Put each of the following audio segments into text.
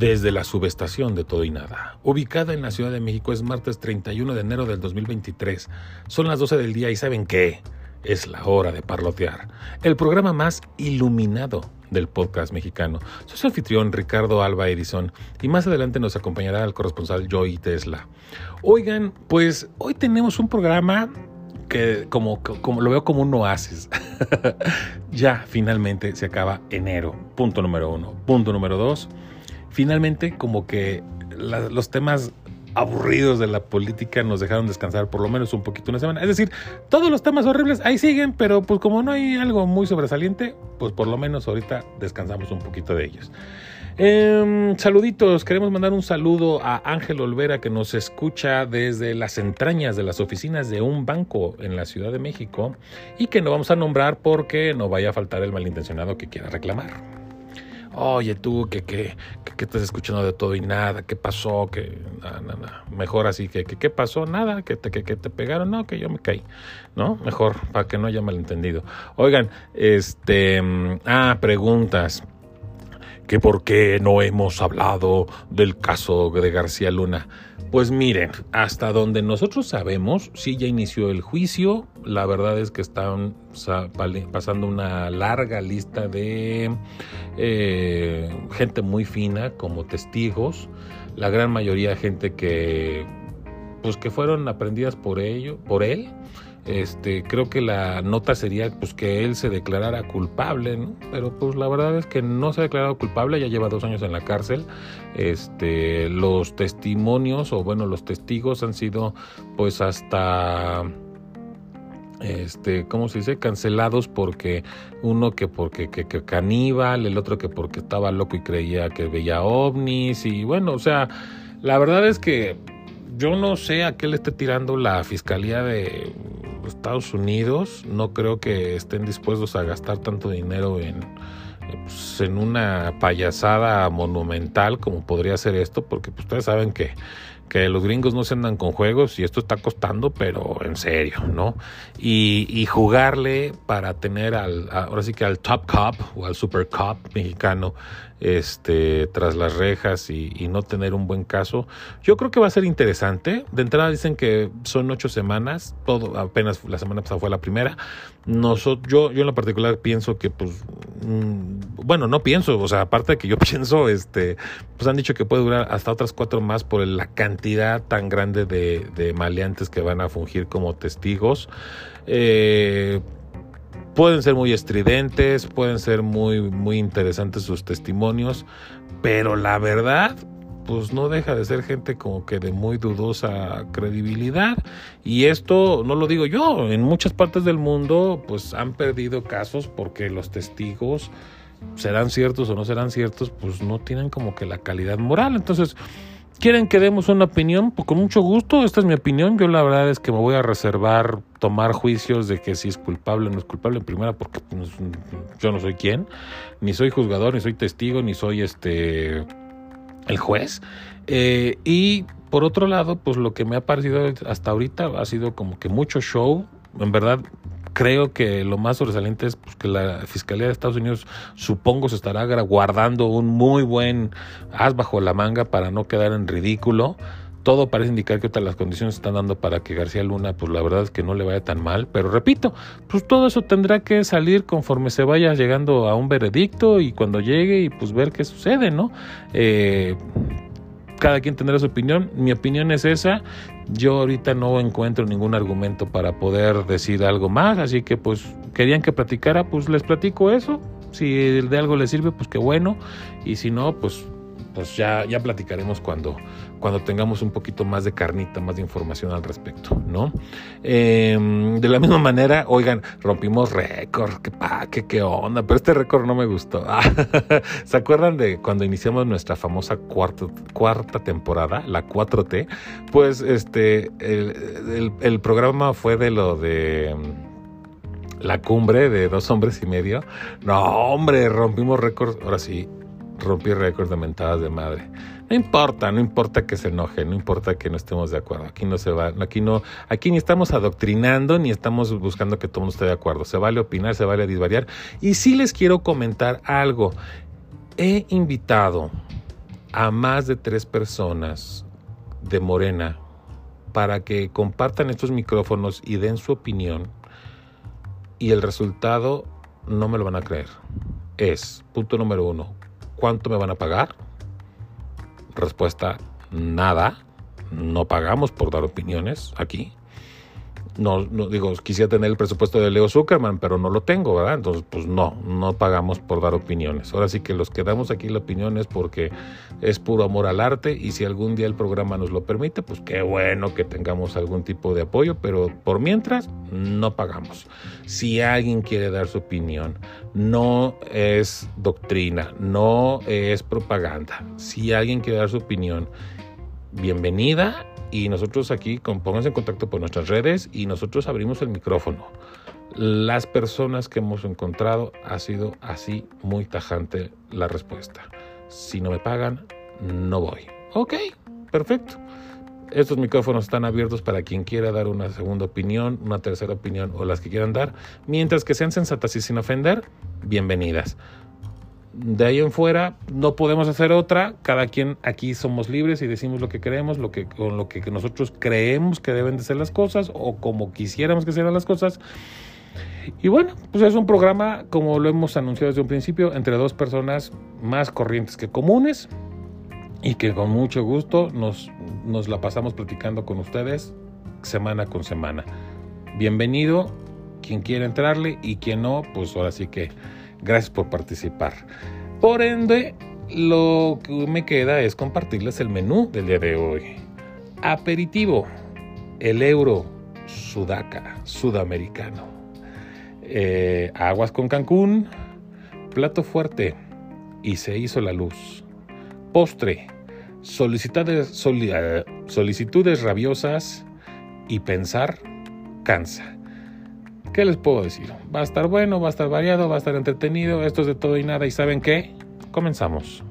desde la subestación de Todo y Nada. Ubicada en la Ciudad de México es martes 31 de enero del 2023. Son las 12 del día y ¿saben qué? Es la hora de parlotear. El programa más iluminado del podcast mexicano. Soy su anfitrión Ricardo Alba Edison y más adelante nos acompañará el corresponsal Joey Tesla. Oigan, pues hoy tenemos un programa que como, como lo veo como un oasis. ya finalmente se acaba enero. Punto número uno. Punto número dos finalmente como que los temas aburridos de la política nos dejaron descansar por lo menos un poquito una semana. Es decir, todos los temas horribles ahí siguen, pero pues como no hay algo muy sobresaliente, pues por lo menos ahorita descansamos un poquito de ellos. Em, saluditos, queremos mandar un saludo a Ángel Olvera que nos escucha desde las entrañas de las oficinas de un banco en la Ciudad de México y que no vamos a nombrar porque no vaya a faltar el malintencionado que quiera reclamar oye tú, que, que, que, estás escuchando de todo y nada, qué pasó, que nada, nada, mejor así, que, que qué pasó, nada, que te, que, que te pegaron, no, que yo me caí, ¿no? Mejor, para que no haya malentendido. Oigan, este, mm, ah, preguntas que por qué no hemos hablado del caso de García Luna. Pues miren, hasta donde nosotros sabemos, sí ya inició el juicio. La verdad es que están pasando una larga lista de eh, gente muy fina como testigos. La gran mayoría gente que, pues que fueron aprendidas por ello, por él este, creo que la nota sería pues que él se declarara culpable, ¿no? Pero pues la verdad es que no se ha declarado culpable, ya lleva dos años en la cárcel. Este, los testimonios o bueno, los testigos han sido pues hasta este, ¿cómo se dice? Cancelados porque uno que porque que, que, caníbal, el otro que porque estaba loco y creía que veía ovnis y bueno, o sea, la verdad es que yo no sé a qué le esté tirando la fiscalía de Estados Unidos. No creo que estén dispuestos a gastar tanto dinero en, pues, en una payasada monumental como podría ser esto, porque pues, ustedes saben que que los gringos no se andan con juegos y esto está costando, pero en serio, ¿no? Y, jugarle para tener al, ahora sí que al Top Cup o al Super Cup mexicano este, tras las rejas y, no tener un buen caso. Yo creo que va a ser interesante. De entrada dicen que son ocho semanas, todo apenas la semana pasada fue la primera. Nosotros, yo, yo en lo particular pienso que, pues, mm, bueno, no pienso, o sea, aparte de que yo pienso, este, pues han dicho que puede durar hasta otras cuatro más por la cantidad tan grande de, maleantes que van a fungir como testigos. Eh, Pueden ser muy estridentes, pueden ser muy, muy interesantes sus testimonios, pero la verdad, pues no deja de ser gente como que de muy dudosa credibilidad. Y esto no lo digo yo, en muchas partes del mundo pues han perdido casos porque los testigos serán ciertos o no serán ciertos, pues no tienen como que la calidad moral. Entonces, ¿Quieren que demos una opinión? Pues con mucho gusto, esta es mi opinión. Yo la verdad es que me voy a reservar tomar juicios de que si es culpable o no es culpable en primera porque pues, yo no soy quien, ni soy juzgador, ni soy testigo, ni soy este el juez. Eh, y por otro lado, pues lo que me ha parecido hasta ahorita ha sido como que mucho show. En verdad, creo que lo más sobresaliente es pues, que la Fiscalía de Estados Unidos supongo se estará guardando un muy buen as bajo la manga para no quedar en ridículo. Todo parece indicar que las condiciones están dando para que García Luna, pues la verdad es que no le vaya tan mal. Pero repito, pues todo eso tendrá que salir conforme se vaya llegando a un veredicto y cuando llegue y pues ver qué sucede, ¿no? Eh, cada quien tendrá su opinión. Mi opinión es esa. Yo ahorita no encuentro ningún argumento para poder decir algo más, así que pues querían que platicara, pues les platico eso. Si de algo les sirve, pues qué bueno. Y si no, pues pues ya, ya platicaremos cuando, cuando tengamos un poquito más de carnita, más de información al respecto, ¿no? Em, de la misma manera, oigan, rompimos récord, qué, qué, qué onda, pero este récord no me gustó. ¿Se acuerdan de cuando iniciamos nuestra famosa cuarta, cuarta temporada, la 4T? Pues este, el, el programa fue de lo de la cumbre de dos hombres y medio. No, hombre, rompimos récord. Ahora sí, rompí récords de mentadas de madre. No importa, no importa que se enoje, no importa que no estemos de acuerdo. Aquí no se va, aquí no, aquí ni estamos adoctrinando ni estamos buscando que todo el mundo esté de acuerdo. Se vale opinar, se vale disvariar. Y sí les quiero comentar algo. He invitado a más de tres personas de Morena para que compartan estos micrófonos y den su opinión y el resultado no me lo van a creer. Es, punto número uno, ¿cuánto me van a pagar? Respuesta, nada. No pagamos por dar opiniones aquí no, no digo, quisiera tener el presupuesto de Leo Zuckerman, pero no lo tengo, ¿verdad? Entonces, pues no, no pagamos por dar opiniones. Ahora sí que los que damos aquí la opinión es porque es puro amor al arte y si algún día el programa nos lo permite, pues qué bueno que tengamos algún tipo de apoyo, pero por mientras no pagamos. Si alguien quiere dar su opinión, no es doctrina, no es propaganda. Si alguien quiere dar su opinión, bienvenida y nosotros aquí pónganse en contacto por nuestras redes y nosotros abrimos el micrófono. Las personas que hemos encontrado ha sido así muy tajante la respuesta. Si no me pagan, no voy. Ok, perfecto. Estos micrófonos están abiertos para quien quiera dar una segunda opinión, una tercera opinión o las que quieran dar. Mientras que sean sensatas y sin ofender, bienvenidas de ahí en fuera no podemos hacer otra. Cada quien aquí somos libres y decimos lo que queremos, lo que, con lo que nosotros creemos que deben de ser las cosas o como quisiéramos que sean las cosas. Y bueno, pues es un programa, como lo hemos anunciado desde un principio, entre dos personas más corrientes que comunes y que con mucho gusto nos, nos la pasamos platicando con ustedes semana con semana. Bienvenido, quien quiera entrarle y quien no, pues ahora sí que Gracias por participar. Por ende, lo que me queda es compartirles el menú del día de hoy. Aperitivo, el euro sudaca, sudamericano. Eh, aguas con Cancún, plato fuerte y se hizo la luz. Postre, eh, solicitudes rabiosas y pensar cansa. ¿Qué les puedo decir? Va a estar bueno, va a estar variado, va a estar entretenido. Esto es de todo y nada. ¿Y saben qué? Comenzamos.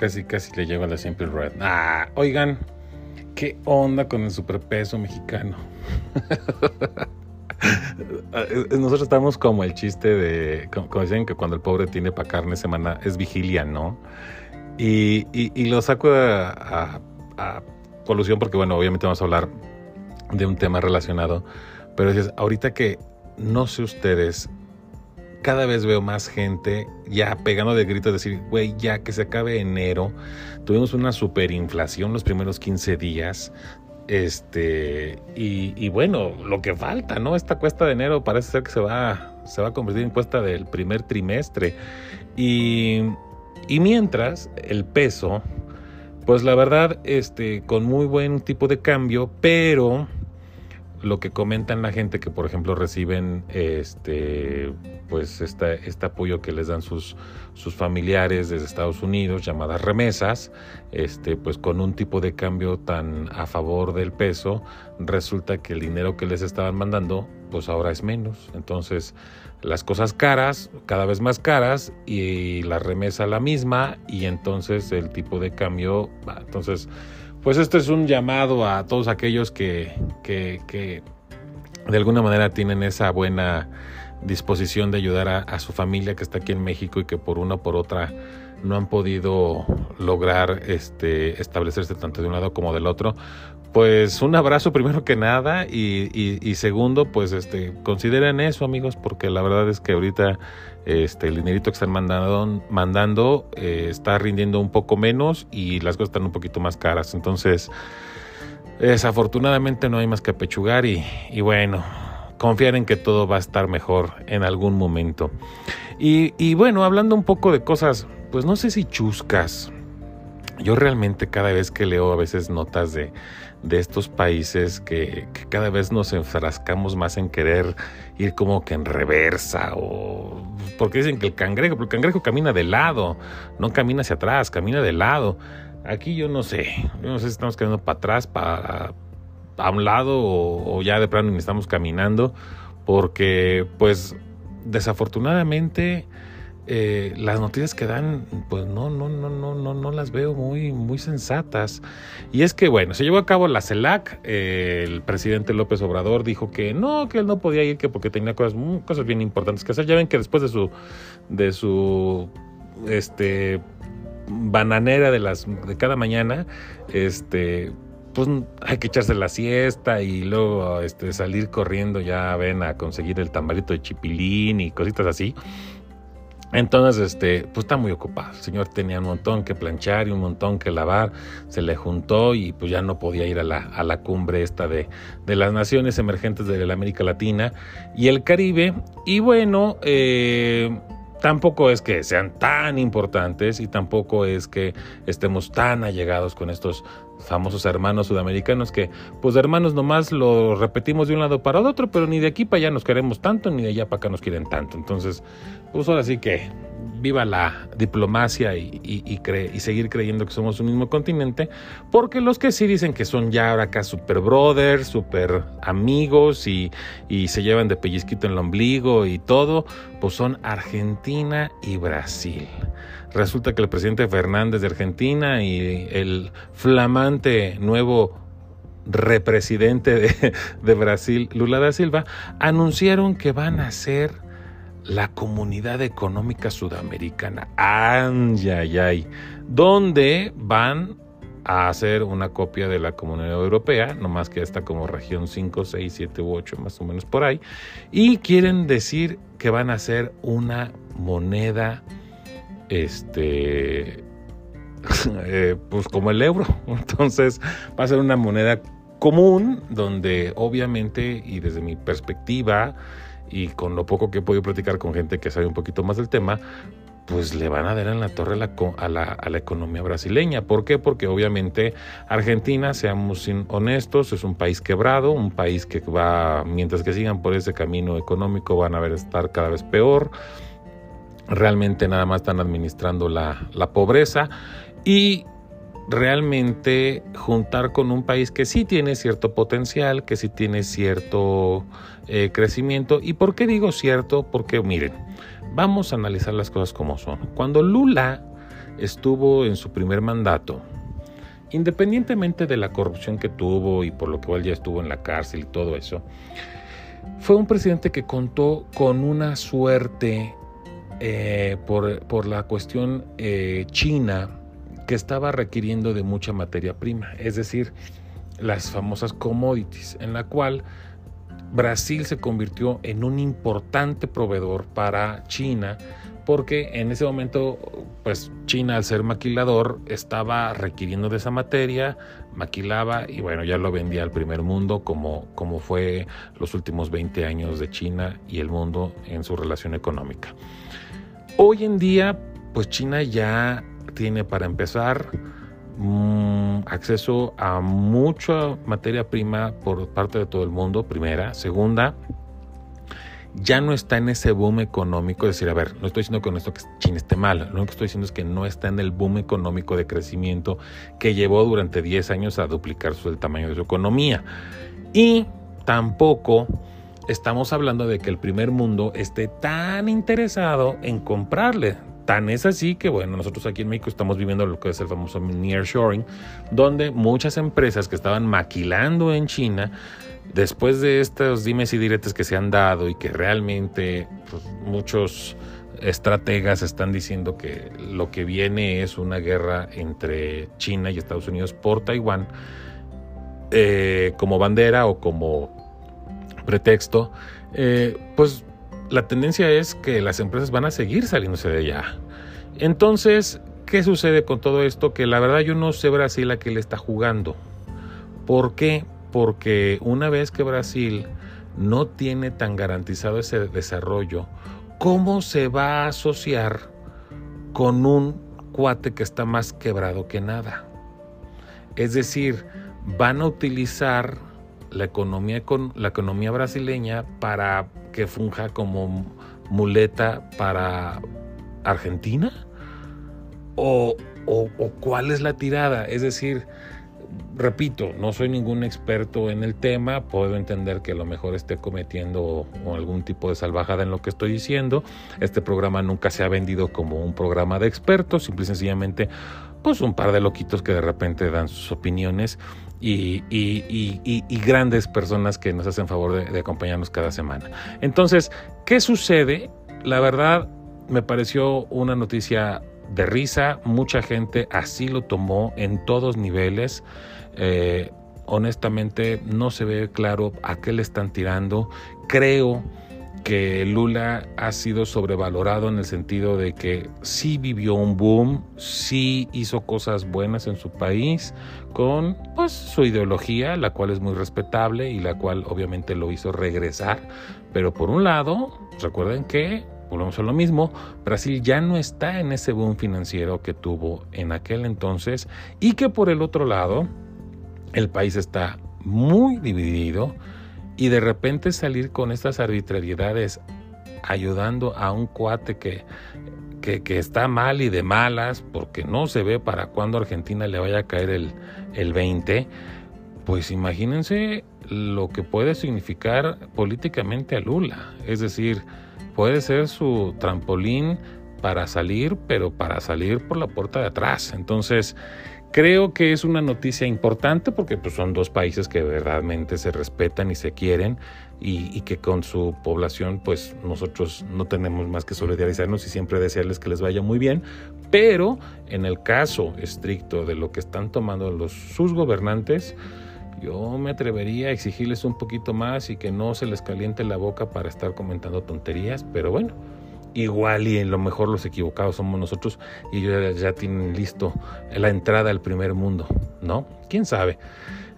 Casi, casi le lleva la Simple Red. Ah, oigan, ¿qué onda con el superpeso mexicano? Nosotros estamos como el chiste de, como, dicen que cuando el pobre tiene para carne semana, es vigilia, ¿no? Y, y, lo saco a, a, colusión porque, bueno, obviamente vamos a hablar de un tema relacionado, pero es ahorita que no sé ustedes, cada vez veo más gente ya pegando de gritos, decir, güey, ya que se acabe enero. Tuvimos una superinflación los primeros 15 días. Este, y, bueno, lo que falta, ¿no? Esta cuesta de enero parece ser que se va, se va a convertir en cuesta del primer trimestre. Y, y mientras, el peso, pues la verdad, este, con muy buen tipo de cambio, pero lo que comentan la gente que por ejemplo reciben este pues este apoyo que les dan sus, sus familiares desde Estados Unidos llamadas remesas este pues con un tipo de cambio tan a favor del peso resulta que el dinero que les estaban mandando pues ahora es menos. Entonces las cosas caras cada vez más caras y la remesa la misma y entonces el tipo de cambio entonces pues esto es un llamado a todos aquellos que, que, de alguna manera tienen esa buena disposición de ayudar a, su familia que está aquí en México y que por una o por otra no han podido lograr este, establecerse tanto de un lado como del otro. Pues un abrazo primero que nada y, segundo, pues este, consideren eso amigos porque la verdad es que ahorita este, el dinerito que están mandando, mandando eh, está rindiendo un poco menos y las cosas están un poquito más caras. Entonces, desafortunadamente no hay más que apechugar y bueno, confiar en que todo va a estar mejor en algún momento. Y, y bueno, hablando un poco de cosas, pues no sé si chuscas. Yo realmente cada vez que leo a veces notas de, de estos países que, cada vez nos enfrascamos más en querer ir como que en reversa o porque dicen que el cangrejo, pero el cangrejo camina de lado, no camina hacia atrás, camina de lado. Aquí yo no sé, yo no sé si estamos caminando para atrás, para a un lado o, ya de plano ni estamos caminando, porque pues desafortunadamente eh, las noticias que dan, pues no, no, no, no, no, no las veo muy, muy sensatas. Y es que, bueno, se llevó a cabo la CELAC, eh, el presidente López Obrador dijo que no, que él no podía ir, que porque tenía cosas, cosas bien importantes que hacer. Ya ven que después de su, de su, este, bananera de las, de cada mañana, este, pues hay que echarse la siesta y luego este, salir corriendo, ya ven, a conseguir el tambarito de chipilín y cositas así. Entonces, este, pues está muy ocupado. El señor tenía un montón que planchar y un montón que lavar. Se le juntó y pues ya no podía ir a la, a la cumbre esta de, de, las naciones emergentes de la América Latina y el Caribe. Y bueno, eh, tampoco es que sean tan importantes y tampoco es que estemos tan allegados con estos famosos hermanos sudamericanos que pues hermanos nomás lo repetimos de un lado para otro, pero ni de aquí para allá nos queremos tanto, ni de allá para acá nos quieren tanto. Entonces, pues ahora sí que viva la diplomacia y, y, seguir creyendo que somos un mismo continente, porque los que sí dicen que son ya ahora acá super brothers, super amigos y, y se llevan de pellizquito en el ombligo y todo, pues son Argentina y Brasil. Resulta que el presidente Fernández de Argentina y el flamante nuevo represidente de, de Brasil, Lula da Silva, anunciaron que van a ser la Comunidad Económica Sudamericana. ¡Ay, ay, ay! Donde van a hacer una copia de la Comunidad Europea, nomás que está como región 5, 6, 7 u 8, más o menos por ahí, y quieren decir que van a hacer una moneda este, eh, pues como el euro. Entonces va a ser una moneda común donde obviamente y desde mi perspectiva y con lo poco que he podido platicar con gente que sabe un poquito más del tema, pues le van a dar en la torre la, a la, economía brasileña. ¿Por qué? Porque obviamente Argentina, seamos honestos, es un país quebrado, un país que va, mientras que sigan por ese camino económico, van a estar cada vez peor realmente nada más están administrando la, pobreza y realmente juntar con un país que sí tiene cierto potencial, que sí tiene cierto eh, crecimiento. ¿Y por qué digo cierto? Porque miren, vamos a analizar las cosas como son. Cuando Lula estuvo en su primer mandato, independientemente de la corrupción que tuvo y por lo que él ya estuvo en la cárcel y todo eso, fue un presidente que contó con una suerte eh, por, la cuestión eh, china que estaba requiriendo de mucha materia prima, es decir, las famosas commodities, en la cual Brasil se convirtió en un importante proveedor para China porque en ese momento, pues China al ser maquilador estaba requiriendo de esa materia, maquilaba y bueno, ya lo vendía al primer mundo como, como fue los últimos 20 años de China y el mundo en su relación económica. Hoy en día, pues China ya tiene para empezar mm, acceso a mucha materia prima por parte de todo el mundo, primera. Segunda, ya no está en ese boom económico. Es decir, a ver, no estoy diciendo con esto que China esté mal, lo que estoy diciendo es que no está en el boom económico de crecimiento que llevó durante 10 años a duplicar el tamaño de su economía. Y tampoco estamos hablando de que el primer mundo esté tan interesado en comprarle. Tan es así que, bueno, nosotros aquí en México estamos viviendo lo que es el famoso nearshoring, donde muchas empresas que estaban maquilando en China, después de estos dimes y diretes que se han dado y que realmente pues, muchos estrategas están diciendo que lo que viene es una guerra entre China y Estados Unidos por Taiwán, eh, como bandera o como pretexto, eh, pues la tendencia es que las empresas van a seguir saliéndose de allá. Entonces, ¿qué sucede con todo esto? Que la verdad yo no sé Brasil a qué le está jugando. ¿Por qué? Porque una vez que Brasil no tiene tan garantizado ese desarrollo, ¿cómo se va a asociar con un cuate que está más quebrado que nada? Es decir, van a utilizar la economía, la economía brasileña para que funja como muleta para Argentina? ¿O, o, cuál es la tirada? Es decir, repito, no soy ningún experto en el tema, puedo entender que a lo mejor esté cometiendo algún tipo de salvajada en lo que estoy diciendo. Este programa nunca se ha vendido como un programa de expertos, simple y sencillamente pues un par de loquitos que de repente dan sus opiniones y, grandes personas que nos hacen favor de, acompañarnos cada semana. Entonces, ¿qué sucede? La verdad, me pareció una noticia de risa, mucha gente así lo tomó en todos niveles. Eh, honestamente no se ve claro a qué le están tirando. Creo que Lula ha sido sobrevalorado en el sentido de que sí vivió un boom, sí hizo cosas buenas en su país con pues su ideología, la cual es muy respetable y la cual obviamente lo hizo regresar, pero por un lado, recuerden que volvemos a lo mismo, Brasil ya no está en ese boom financiero que tuvo en aquel entonces y que por el otro lado el país está muy dividido y de repente salir con estas arbitrariedades ayudando a un cuate que, que, está mal y de malas porque no se ve para cuándo Argentina le vaya a caer el, el 20, pues imagínense lo que puede significar políticamente a Lula. Es decir, puede ser su trampolín para salir, pero para salir por la puerta de atrás. Entonces, creo que es una noticia importante porque pues, son dos países que verdaderamente se respetan y se quieren y, que con su población, pues nosotros no tenemos más que solidarizarnos y siempre desearles que les vaya muy bien. Pero en el caso estricto de lo que están tomando los, sus gobernantes, yo me atrevería a exigirles un poquito más y que no se les caliente la boca para estar comentando tonterías, pero bueno, igual y en lo mejor los equivocados somos nosotros y ellos ya, tienen listo la entrada al primer mundo, ¿no? ¿Quién sabe?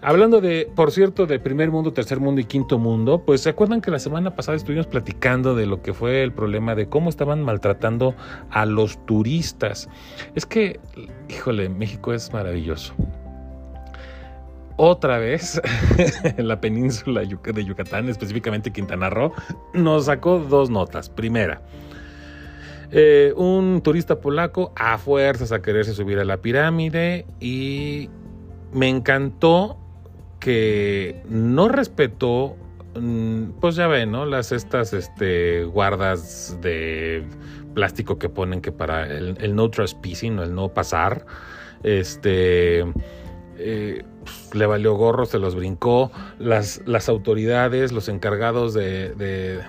Hablando de, por cierto, de primer mundo, tercer mundo y quinto mundo, pues se acuerdan que la semana pasada estuvimos platicando de lo que fue el problema de cómo estaban maltratando a los turistas. Es que, híjole, México es maravilloso otra vez en la península de Yucatán, específicamente Quintana Roo, nos sacó dos notas. Primera, eh, un turista polaco a fuerzas a quererse subir a la pirámide y me encantó que no respetó, mm, pues ya ven, ¿no? Las estas este, guardas de plástico que ponen que para el, no trespassing, el no pasar, este eh, le valió gorro, se los brincó. Las, las autoridades, los encargados de,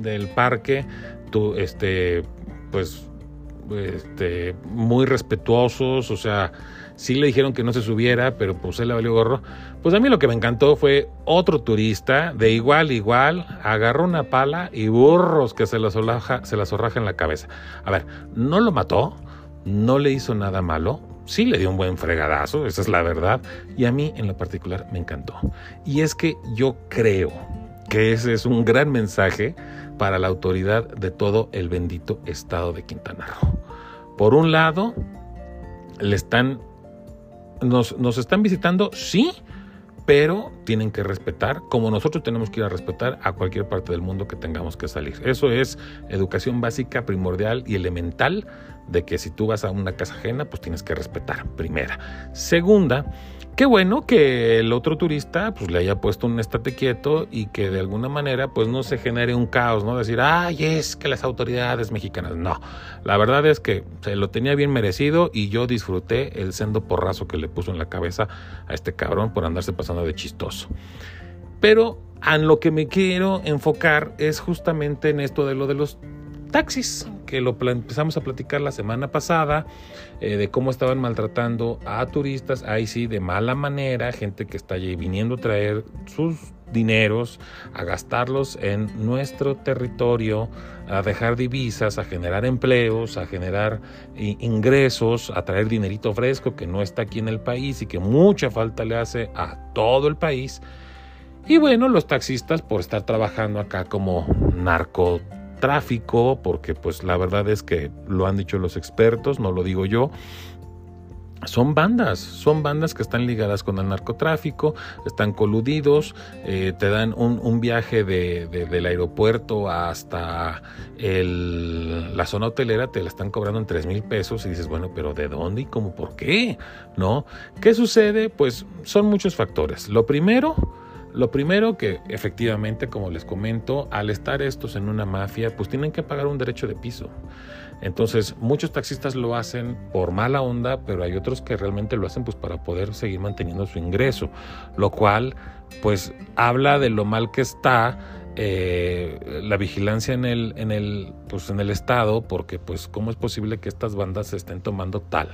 del parque, tu, este, pues, este, muy respetuosos, o sea, sí le dijeron que no se subiera, pero pues él le valió gorro. Pues a mí lo que me encantó fue otro turista, de igual igual, agarró una pala y burros que se las, se las zorraja en la cabeza. A ver, no lo mató, no le hizo nada malo, sí le dio un buen fregadazo, esa es la verdad, y a mí en lo particular me encantó. Y es que yo creo que ese es un gran mensaje para la autoridad de todo el bendito estado de Quintana Roo. Por un lado, le están, nos, nos están visitando, sí, pero tienen que respetar, como nosotros tenemos que ir a respetar a cualquier parte del mundo que tengamos que salir. Eso es educación básica, primordial y elemental de que si tú vas a una casa ajena, pues tienes que respetar, primera. Segunda, qué bueno que el otro turista pues le haya puesto un estate quieto y que de alguna manera pues no se genere un caos, ¿no? Decir, ay, es que las autoridades mexicanas, no. La verdad es que se lo tenía bien merecido y yo disfruté el sendo porrazo que le puso en la cabeza a este cabrón por andarse pasando de chistoso. Pero a lo que me quiero enfocar es justamente en esto de lo de los taxis, que lo empezamos a platicar la semana pasada, eh, de cómo estaban maltratando a turistas, ahí sí, de mala manera, gente que está allí viniendo a traer sus dineros, a gastarlos en nuestro territorio, a dejar divisas, a generar empleos, a generar ingresos, a traer dinerito fresco que no está aquí en el país y que mucha falta le hace a todo el país. Y bueno, los taxistas por estar trabajando acá como narco tráfico, porque pues la verdad es que lo han dicho los expertos, no lo digo yo, son bandas, son bandas que están ligadas con el narcotráfico, están coludidos, eh, te dan un, viaje de, del aeropuerto hasta la zona hotelera, te la están cobrando en 3 mil pesos y dices, bueno, pero ¿de dónde y cómo por qué? ¿No? ¿Qué sucede? Pues son muchos factores. Lo primero, lo primero que efectivamente, como les comento, al estar estos en una mafia, pues tienen que pagar un derecho de piso. Entonces, muchos taxistas lo hacen por mala onda, pero hay otros que realmente lo hacen pues para poder seguir manteniendo su ingreso, lo cual pues habla de lo mal que está eh, la vigilancia en el, en el, pues, en el estado, porque pues cómo es posible que estas bandas se estén tomando tal.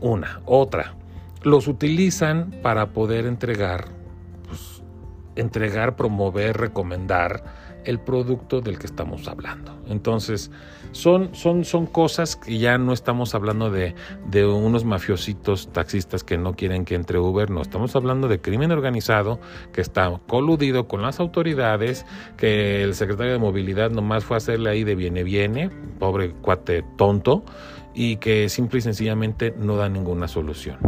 Una, otra, los utilizan para poder entregar, entregar, promover, recomendar el producto del que estamos hablando. Entonces, son, son, son cosas que ya no estamos hablando de, de, unos mafiositos taxistas que no quieren que entre Uber, no, estamos hablando de crimen organizado que está coludido con las autoridades, que el secretario de movilidad nomás fue a hacerle ahí de viene viene, pobre cuate tonto, y que simple y sencillamente no da ninguna solución.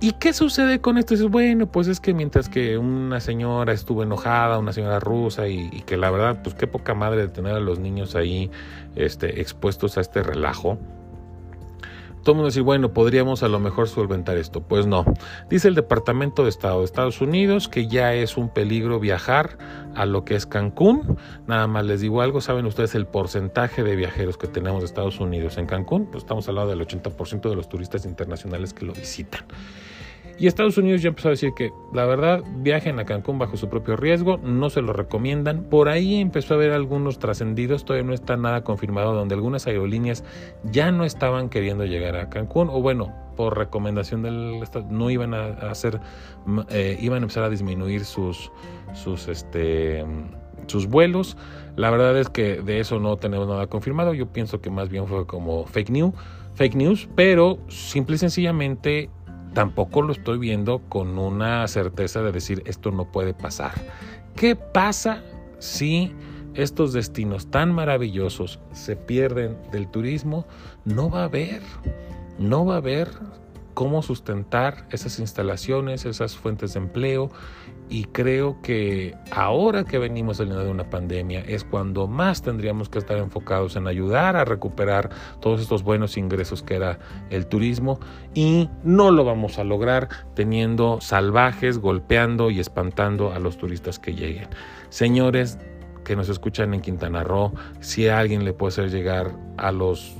¿Y qué sucede con esto? Dices, bueno, pues es que mientras que una señora estuvo enojada, una señora rusa, y, que la verdad, pues qué poca madre de tener a los niños ahí este, expuestos a este relajo. Todo el mundo dice, bueno, podríamos a lo mejor solventar esto. Pues no. Dice el Departamento de Estado de Estados Unidos que ya es un peligro viajar a lo que es Cancún. Nada más les digo algo, ¿saben ustedes el porcentaje de viajeros que tenemos de Estados Unidos en Cancún? Pues estamos hablando del 80% de los turistas internacionales que lo visitan. Y Estados Unidos ya empezó a decir que la verdad viajen a Cancún bajo su propio riesgo, no se lo recomiendan. Por ahí empezó a haber algunos trascendidos, todavía no está nada confirmado, donde algunas aerolíneas ya no estaban queriendo llegar a Cancún, o bueno, por recomendación del Estado, no iban a hacer, eh, iban a empezar a disminuir sus, sus, este, sus vuelos. La verdad es que de eso no tenemos nada confirmado. Yo pienso que más bien fue como fake news, fake news, pero simple y sencillamente tampoco lo estoy viendo con una certeza de decir esto no puede pasar. ¿Qué pasa si estos destinos tan maravillosos se pierden del turismo? No va a haber, no va a haber cómo sustentar esas instalaciones, esas fuentes de empleo y creo que ahora que venimos saliendo de una pandemia es cuando más tendríamos que estar enfocados en ayudar a recuperar todos estos buenos ingresos que era el turismo y no lo vamos a lograr teniendo salvajes golpeando y espantando a los turistas que lleguen. Señores que nos escuchan en Quintana Roo, si alguien le puede hacer llegar a los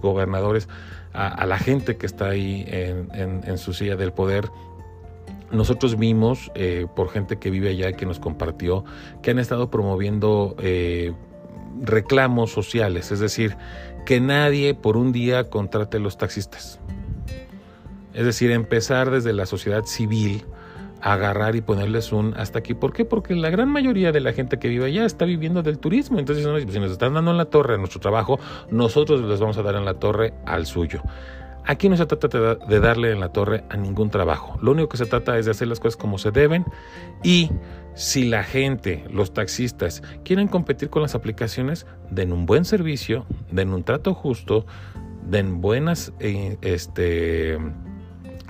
gobernadores, a, la gente que está ahí en su silla del poder, nosotros vimos eh, por gente que vive allá que nos compartió que han estado promoviendo eh, reclamos sociales, es decir, que nadie por un día contrate a los taxistas. Es decir, empezar desde la sociedad civil a agarrar y ponerles un hasta aquí. ¿Por qué? Porque la gran mayoría de la gente que vive allá está viviendo del turismo. Entonces, si nos están dando en la torre a nuestro trabajo, nosotros les vamos a dar en la torre al suyo. Aquí no se trata de darle en la torre a ningún trabajo. Lo único que se trata es de hacer las cosas como se deben y si la gente, los taxistas, quieren competir con las aplicaciones, den un buen servicio, den un trato justo, den buenas eh, este,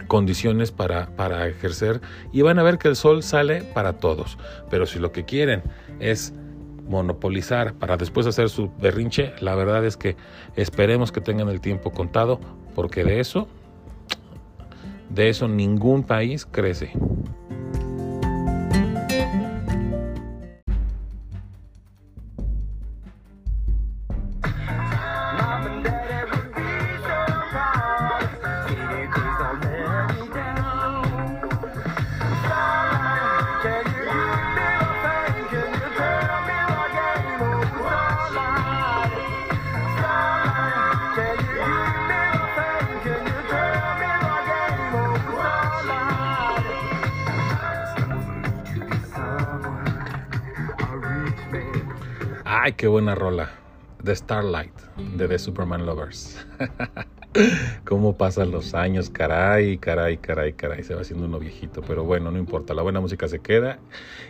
condiciones para, para ejercer y van a ver que el sol sale para todos. Pero si lo que quieren es monopolizar para después hacer su berrinche, la verdad es que esperemos que tengan el tiempo contado, porque de eso, de eso ningún país crece. Ay, qué buena rola. The Starlight de The Superman Lovers. Cómo pasan los años, caray, caray, caray, caray. Se va haciendo uno viejito, pero bueno, no importa. La buena música se queda.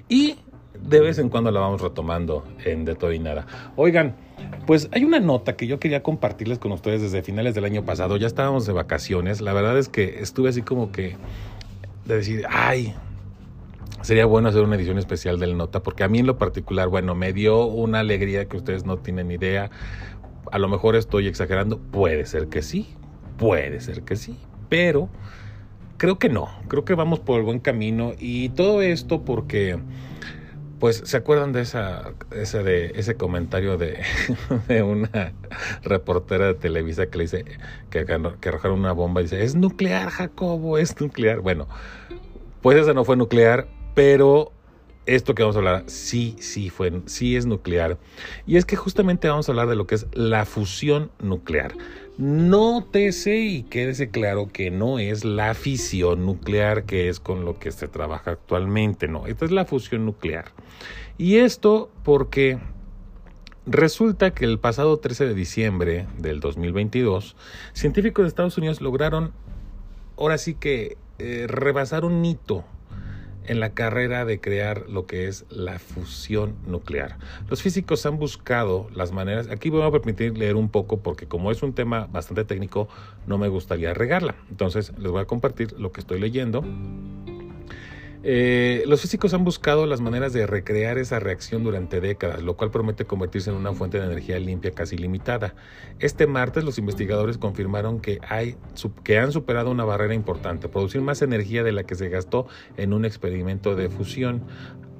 Y de vez en cuando la vamos retomando en De Todo y Nada. Oigan, pues hay una nota que yo quería compartirles con ustedes desde finales del año pasado. Ya estábamos de vacaciones. La verdad es que estuve así como que de decir, ay, sería bueno hacer una edición especial del nota, porque a mí en lo particular, bueno, me dio una alegría que ustedes no tienen idea. A lo mejor estoy exagerando, puede ser que sí, puede ser que sí, pero creo que no, creo que vamos por el buen camino y todo esto porque pues se acuerdan de esa, ese, de, ese comentario de, una reportera de Televisa que le dice que, que arrojaron una bomba y dice es nuclear Jacobo es nuclear bueno pues esa no fue nuclear pero esto que vamos a hablar sí sí fue sí es nuclear y es que justamente vamos a hablar de lo que es la fusión nuclear Nótese y quédese claro que no es la fisión nuclear que es con lo que se trabaja actualmente, no, esta es la fusión nuclear. Y esto porque resulta que el pasado 13 de diciembre del 2022, científicos de Estados Unidos lograron, ahora sí que, eh, rebasar un hito en la carrera de crear lo que es la fusión nuclear. Los físicos han buscado las maneras, aquí voy a permitir leer un poco porque como es un tema bastante técnico, no me gustaría regarla. Entonces les voy a compartir lo que estoy leyendo eh, los físicos han buscado las maneras de recrear esa reacción durante décadas, lo cual promete convertirse en una fuente de energía limpia casi limitada. Este martes los investigadores confirmaron que, hay, que han superado una barrera importante, producir más energía de la que se gastó en un experimento de fusión.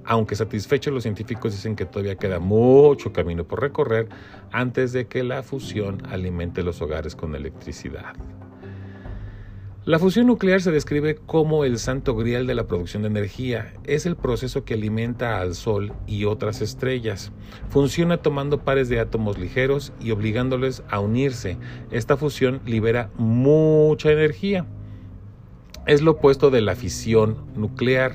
Aunque satisfechos, los científicos dicen que todavía queda mucho camino por recorrer antes de que la fusión alimente los hogares con electricidad. La fusión nuclear se describe como el santo grial de la producción de energía. Es el proceso que alimenta al Sol y otras estrellas. Funciona tomando pares de átomos ligeros y obligándoles a unirse. Esta fusión libera mucha energía. Es lo opuesto de la fisión nuclear,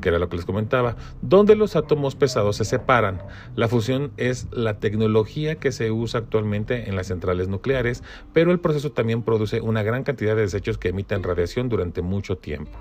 que era lo que les comentaba, donde los átomos pesados se separan. La fusión es la tecnología que se usa actualmente en las centrales nucleares, pero el proceso también produce una gran cantidad de desechos que emiten radiación durante mucho tiempo.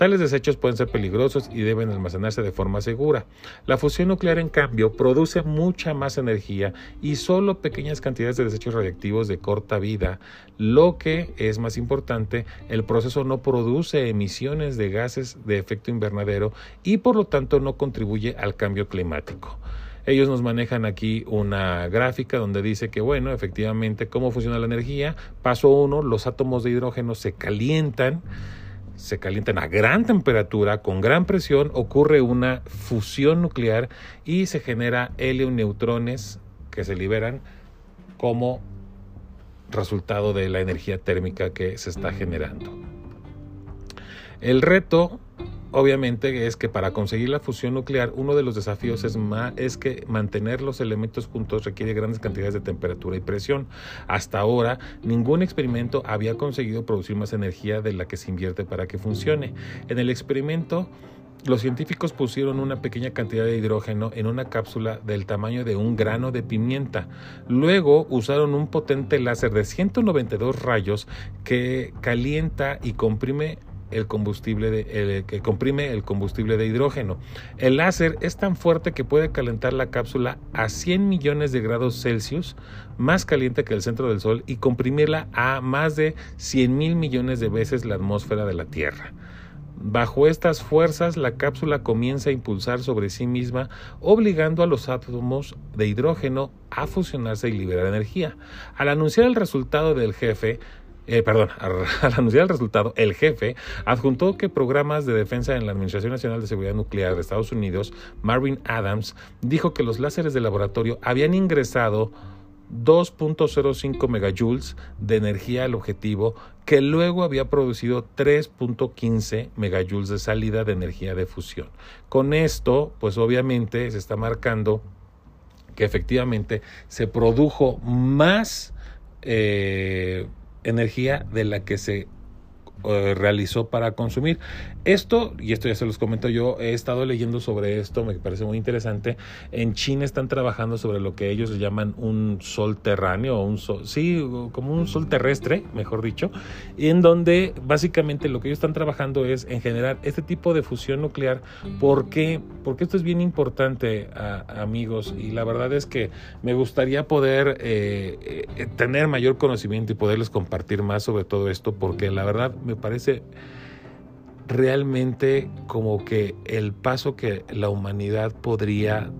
Tales desechos pueden ser peligrosos y deben almacenarse de forma segura. La fusión nuclear, en cambio, produce mucha más energía y solo pequeñas cantidades de desechos radiactivos de corta vida. Lo que es más importante, el proceso no produce emisiones de gases de efecto invernadero y por lo tanto no contribuye al cambio climático. Ellos nos manejan aquí una gráfica donde dice que, bueno, efectivamente, cómo funciona la energía. Paso uno, los átomos de hidrógeno se calientan se calientan a gran temperatura, con gran presión, ocurre una fusión nuclear y se genera helio neutrones que se liberan como resultado de la energía térmica que se está generando. El reto obviamente es que para conseguir la fusión nuclear uno de los desafíos es, es que mantener los elementos juntos requiere grandes cantidades de temperatura y presión. Hasta ahora ningún experimento había conseguido producir más energía de la que se invierte para que funcione. En el experimento los científicos pusieron una pequeña cantidad de hidrógeno en una cápsula del tamaño de un grano de pimienta. Luego usaron un potente láser de 192 rayos que calienta y comprime el combustible de, que comprime el combustible de hidrógeno. El láser es tan fuerte que puede calentar la cápsula a 100 millones de grados Celsius, más caliente que el centro del Sol, y comprimirla a más de 100 mil millones de veces la atmósfera de la Tierra. Bajo estas fuerzas, la cápsula comienza a impulsar sobre sí misma, obligando a los átomos de hidrógeno a fusionarse y liberar energía. Al anunciar el resultado del jefe, eh, perdón, al anunciar el resultado, el jefe adjuntó que programas de defensa en la Administración Nacional de Seguridad Nuclear de Estados Unidos, Marvin Adams, dijo que los láseres de laboratorio habían ingresado 2.05 megajoules de energía al objetivo, que luego había producido 3.15 megajoules de salida de energía de fusión. Con esto, pues obviamente se está marcando que efectivamente se produjo más eh, energía de la que se eh, realizó para consumir. Esto, y esto ya se los comento yo, he estado leyendo sobre esto, me parece muy interesante. En China están trabajando sobre lo que ellos llaman un sol terráneo, un sol, sí, como un sol terrestre, mejor dicho, en donde básicamente lo que ellos están trabajando es en generar este tipo de fusión nuclear. ¿Por qué? Porque esto es bien importante, amigos, y la verdad es que me gustaría poder eh, eh, tener mayor conocimiento y poderles compartir más sobre todo esto, porque la verdad me parece realmente como que el paso que la humanidad podría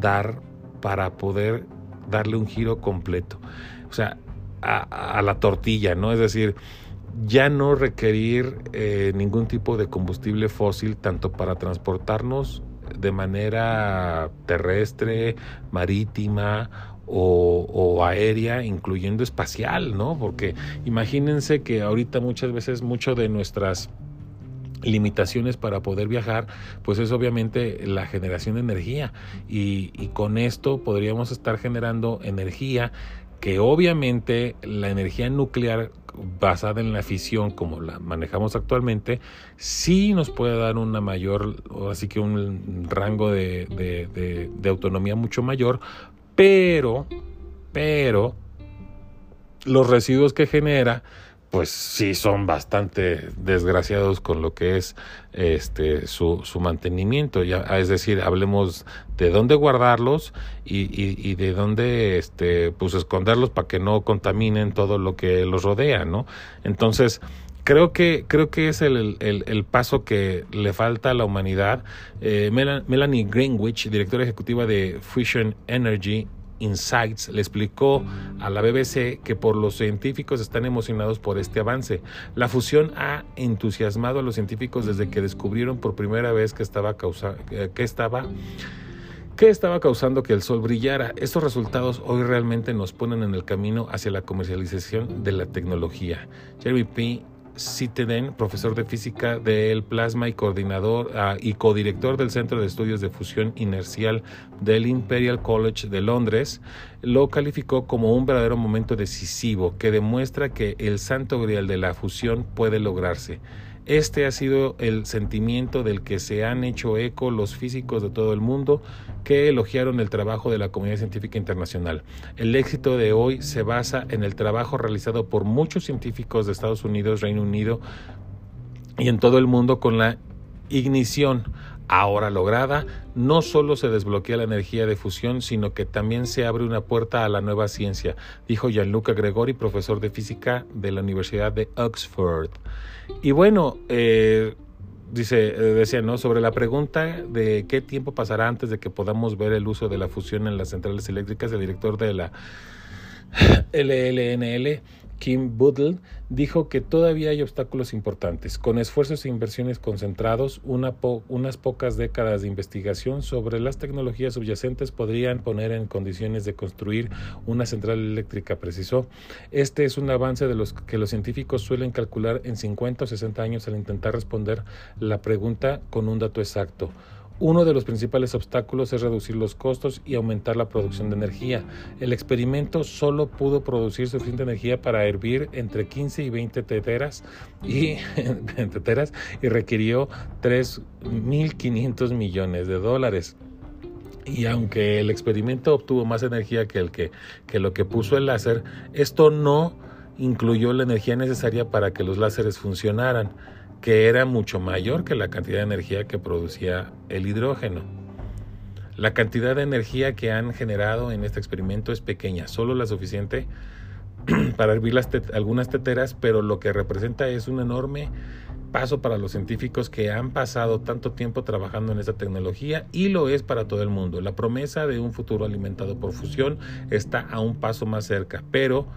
dar para poder darle un giro completo. O sea, a, la tortilla, ¿no? Es decir, ya no requerir eh, ningún tipo de combustible fósil tanto para transportarnos de manera terrestre, marítima o, aérea, incluyendo espacial, ¿no? Porque imagínense que ahorita muchas veces mucho de nuestras limitaciones para poder viajar, pues es obviamente la generación de energía y, y con esto podríamos estar generando energía que obviamente la energía nuclear basada en la fisión como la manejamos actualmente, sí nos puede dar una mayor, así que un rango de, de autonomía mucho mayor, pero, pero, los residuos que genera, pues sí son bastante desgraciados con lo que es este su, su mantenimiento. Ya, es decir, hablemos de dónde guardarlos y, y, de dónde este, pues esconderlos para que no contaminen todo lo que los rodea, ¿no? Entonces, creo que, creo que es el, el, paso que le falta a la humanidad. Eh, Melanie Greenwich, directora ejecutiva de Fusion Energy Insights le explicó a la BBC que por los científicos están emocionados por este avance. La fusión ha entusiasmado a los científicos desde que descubrieron por primera vez que estaba, causa, eh, que estaba ¿Qué estaba causando que el sol brillara? Estos resultados hoy realmente nos ponen en el camino hacia la comercialización de la tecnología. Jeremy P. Citeden, profesor de física del plasma y coordinador ah, y codirector del Centro de Estudios de Fusión Inercial del Imperial College de Londres, lo calificó como un verdadero momento decisivo que demuestra que el santo grial de la fusión puede lograrse. Este ha sido el sentimiento del que se han hecho eco los físicos de todo el mundo que elogiaron el trabajo de la comunidad científica internacional. El éxito de hoy se basa en el trabajo realizado por muchos científicos de Estados Unidos, Reino Unido y en todo el mundo con la ignición ahora lograda, no solo se desbloquea la energía de fusión, sino que también se abre una puerta a la nueva ciencia, dijo Gianluca Gregori, profesor de física de la Universidad de Oxford. Y bueno, eh, dice, eh, decía, ¿no? Sobre la pregunta de qué tiempo pasará antes de que podamos ver el uso de la fusión en las centrales eléctricas, el director de la LLNL Kim Budl dijo que todavía hay obstáculos importantes. Con esfuerzos e inversiones concentrados, unas pocas décadas de investigación sobre las tecnologías subyacentes podrían poner en condiciones de construir una central eléctrica, precisó. Este es un avance de los que los científicos suelen calcular en 50 o 60 años al intentar responder la pregunta con un dato exacto. Uno de los principales obstáculos es reducir los costos y aumentar la producción de energía. El experimento solo pudo producir suficiente energía para hervir entre 15 y 20 teteras y, teteras y requirió 3.500 millones de dólares. Y aunque el experimento obtuvo más energía que, el que, que lo que puso el láser, esto no incluyó la energía necesaria para que los láseres funcionaran que era mucho mayor que la cantidad de energía que producía el hidrógeno. La cantidad de energía que han generado en este experimento es pequeña, solo la suficiente para hervir algunas teteras, pero lo que representa es un enorme paso para los científicos que han pasado tanto tiempo trabajando en esta tecnología y lo es para todo el mundo. La promesa de un futuro alimentado por fusión está a un paso más cerca, pero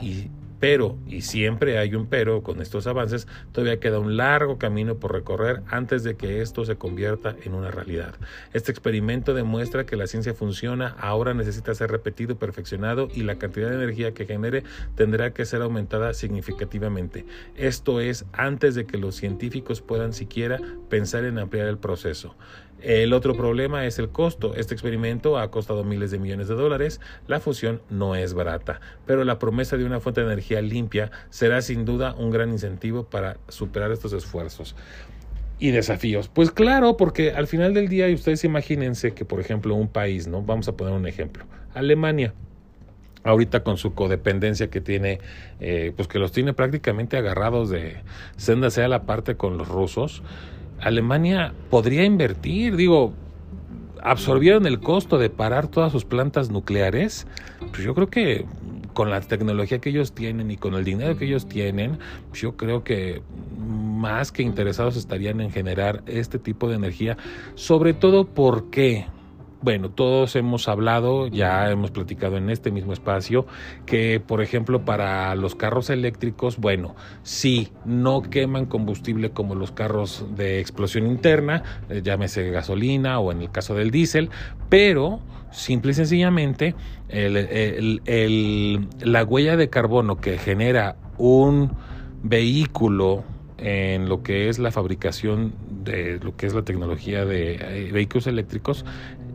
y pero, y siempre hay un pero con estos avances, todavía queda un largo camino por recorrer antes de que esto se convierta en una realidad. Este experimento demuestra que la ciencia funciona, ahora necesita ser repetido, perfeccionado y la cantidad de energía que genere tendrá que ser aumentada significativamente. Esto es antes de que los científicos puedan siquiera pensar en ampliar el proceso. El otro problema es el costo. Este experimento ha costado miles de millones de dólares. La fusión no es barata, pero la promesa de una fuente de energía limpia será sin duda un gran incentivo para superar estos esfuerzos y desafíos. Pues claro, porque al final del día, y ustedes imagínense que, por ejemplo, un país, ¿no? Vamos a poner un ejemplo. Alemania, ahorita con su codependencia que tiene, eh, pues que los tiene prácticamente agarrados de senda sea la parte con los rusos. Alemania podría invertir, digo, absorbieron el costo de parar todas sus plantas nucleares, pues yo creo que con la tecnología que ellos tienen y con el dinero que ellos tienen, pues yo creo que más que interesados estarían en generar este tipo de energía, sobre todo porque bueno, todos hemos hablado, ya hemos platicado en este mismo espacio, que por ejemplo para los carros eléctricos, bueno, sí, no queman combustible como los carros de explosión interna, eh, llámese gasolina o en el caso del diésel, pero simple y sencillamente la huella de carbono que genera un vehículo en lo que es la fabricación de lo que es la tecnología de eh, vehículos eléctricos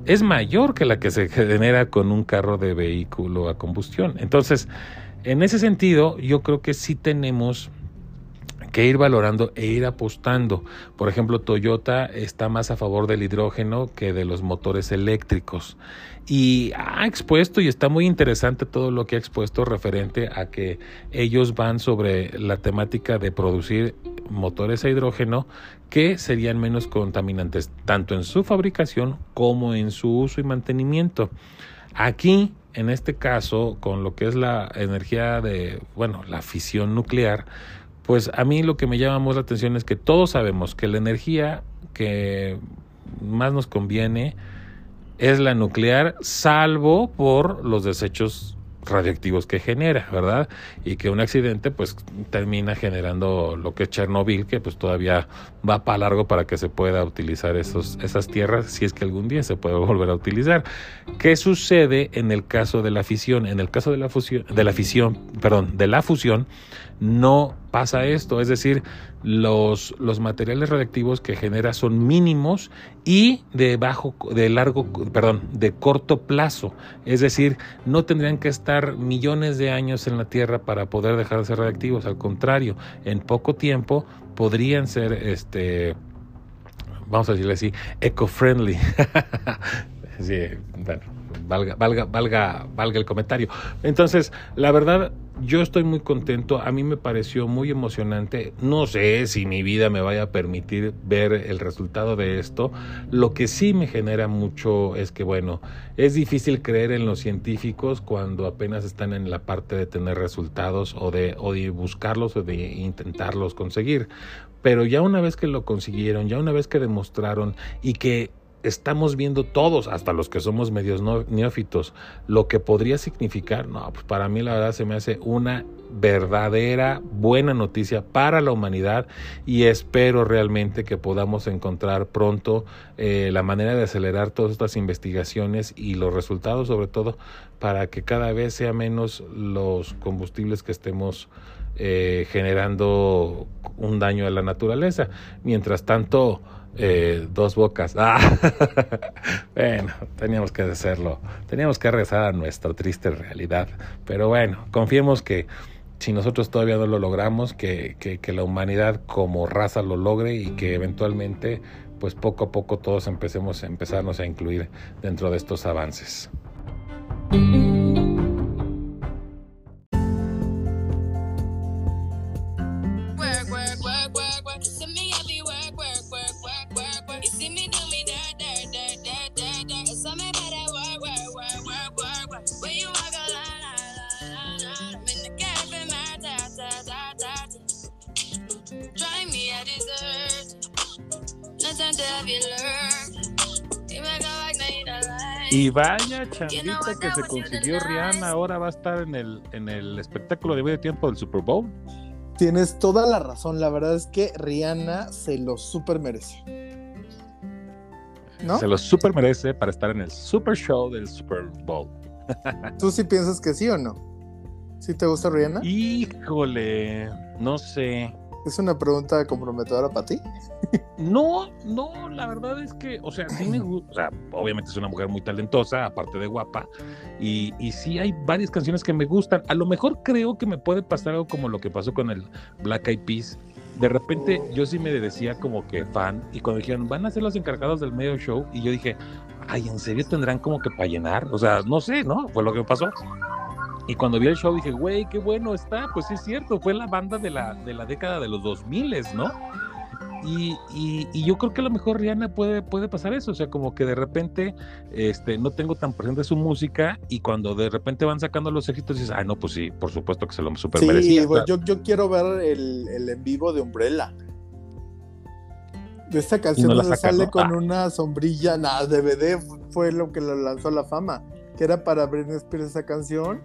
es mayor que la que se genera con un carro de vehículo a combustión. Entonces, en ese sentido, yo creo que sí tenemos que ir valorando e ir apostando. Por ejemplo, Toyota está más a favor del hidrógeno que de los motores eléctricos. Y ha expuesto y está muy interesante todo lo que ha expuesto referente a que ellos van sobre la temática de producir motores a hidrógeno que serían menos contaminantes tanto en su fabricación como en su uso y mantenimiento. Aquí, en este caso, con lo que es la energía de, bueno, la fisión nuclear, pues a mí lo que me llama más la atención es que todos sabemos que la energía que más nos conviene es la nuclear, salvo por los desechos radioactivos que genera, ¿verdad? Y que un accidente pues termina generando lo que es Chernobyl, que pues todavía va para largo para que se pueda utilizar esos, esas tierras, si es que algún día se puede volver a utilizar. ¿Qué sucede en el caso de la fisión? En el caso de la fusión, de la fisión, perdón, de la fusión, no pasa esto, es decir, los, los materiales radiactivos que genera son mínimos y de bajo, de largo, perdón, de corto plazo, es decir, no tendrían que estar millones de años en la Tierra para poder dejar de ser radiactivos, al contrario, en poco tiempo podrían ser, este, vamos a decirle así, eco-friendly. sí, bueno, valga, valga, valga, valga el comentario. Entonces, la verdad, yo estoy muy contento, a mí me pareció muy emocionante, no sé si mi vida me vaya a permitir ver el resultado de esto, lo que sí me genera mucho es que bueno, es difícil creer en los científicos cuando apenas están en la parte de tener resultados o de, o de buscarlos o de intentarlos conseguir, pero ya una vez que lo consiguieron, ya una vez que demostraron y que estamos viendo todos, hasta los que somos medios neófitos, lo que podría significar, no, pues para mí la verdad se me hace una verdadera buena noticia para la humanidad y espero realmente que podamos encontrar pronto eh, la manera de acelerar todas estas investigaciones y los resultados sobre todo para que cada vez sea menos los combustibles que estemos eh, generando un daño a la naturaleza. Mientras tanto, eh, dos bocas. Ah, bueno, teníamos que hacerlo. Teníamos que rezar a nuestra triste realidad. Pero bueno, confiemos que si nosotros todavía no lo logramos, que, que, que la humanidad como raza lo logre y que eventualmente, pues poco a poco todos empecemos a empezarnos a incluir dentro de estos avances. Vaya chambita que se consiguió Rihanna, ahora va a estar en el, en el espectáculo de medio tiempo del Super Bowl. Tienes toda la razón, la verdad es que Rihanna se lo super merece. ¿No? Se lo super merece para estar en el Super Show del Super Bowl. ¿Tú sí piensas que sí o no? ¿Sí te gusta Rihanna? Híjole, no sé. ¿Es una pregunta comprometedora para ti? No, no, la verdad es que, o sea, sí me gusta, o sea, obviamente es una mujer muy talentosa, aparte de guapa, y, y sí hay varias canciones que me gustan. A lo mejor creo que me puede pasar algo como lo que pasó con el Black Eyed Peas. De repente yo sí me decía como que fan, y cuando dijeron, van a ser los encargados del medio show, y yo dije, ay, ¿en serio tendrán como que para llenar? O sea, no sé, ¿no? Fue lo que pasó. Y cuando vi el show dije, güey, qué bueno está. Pues sí es cierto, fue la banda de la, de la década de los 2000, ¿no? Y, y, y, yo creo que a lo mejor Rihanna puede, puede pasar eso, o sea, como que de repente este, no tengo tan presente su música y cuando de repente van sacando los éxitos dices, ah, no, pues sí, por supuesto que se lo super merecía. Sí, yo, yo quiero ver el, el, en vivo de Umbrella. De esta canción no donde sale con ah. una sombrilla, nada, DVD fue lo que lo lanzó a la fama, que era para Britney Spears esa canción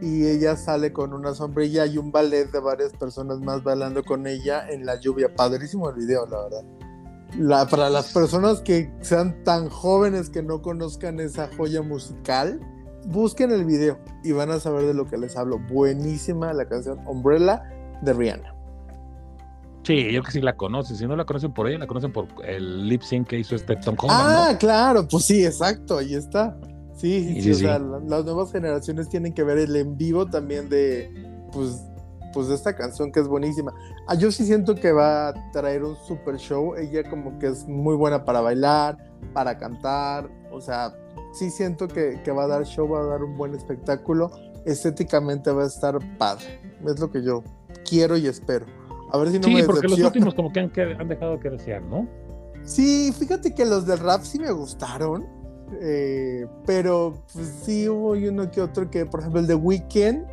y ella sale con una sombrilla y un ballet de varias personas más bailando con ella en la lluvia. Padrísimo el video, la verdad. La, para las personas que sean tan jóvenes que no conozcan esa joya musical, busquen el video y van a saber de lo que les hablo. Buenísima la canción Umbrella de Rihanna. Sí, yo que sí la conocen. Si no la conocen por ella, la conocen por el lip sync que hizo este Tom Holland. Ah, claro, pues sí, exacto, ahí está. Sí, sí, o sea, las nuevas generaciones tienen que ver el en vivo también de, pues, pues de esta canción que es buenísima. Ah, yo sí siento que va a traer un super show. Ella como que es muy buena para bailar, para cantar. O sea, sí siento que, que va a dar show, va a dar un buen espectáculo. Estéticamente va a estar padre. Es lo que yo quiero y espero. A ver si no sí, me porque los últimos como que han, han dejado que desear, ¿no? Sí, fíjate que los del rap sí me gustaron eh, pero pues, sí hubo uno que otro que, por ejemplo, el de Weekend,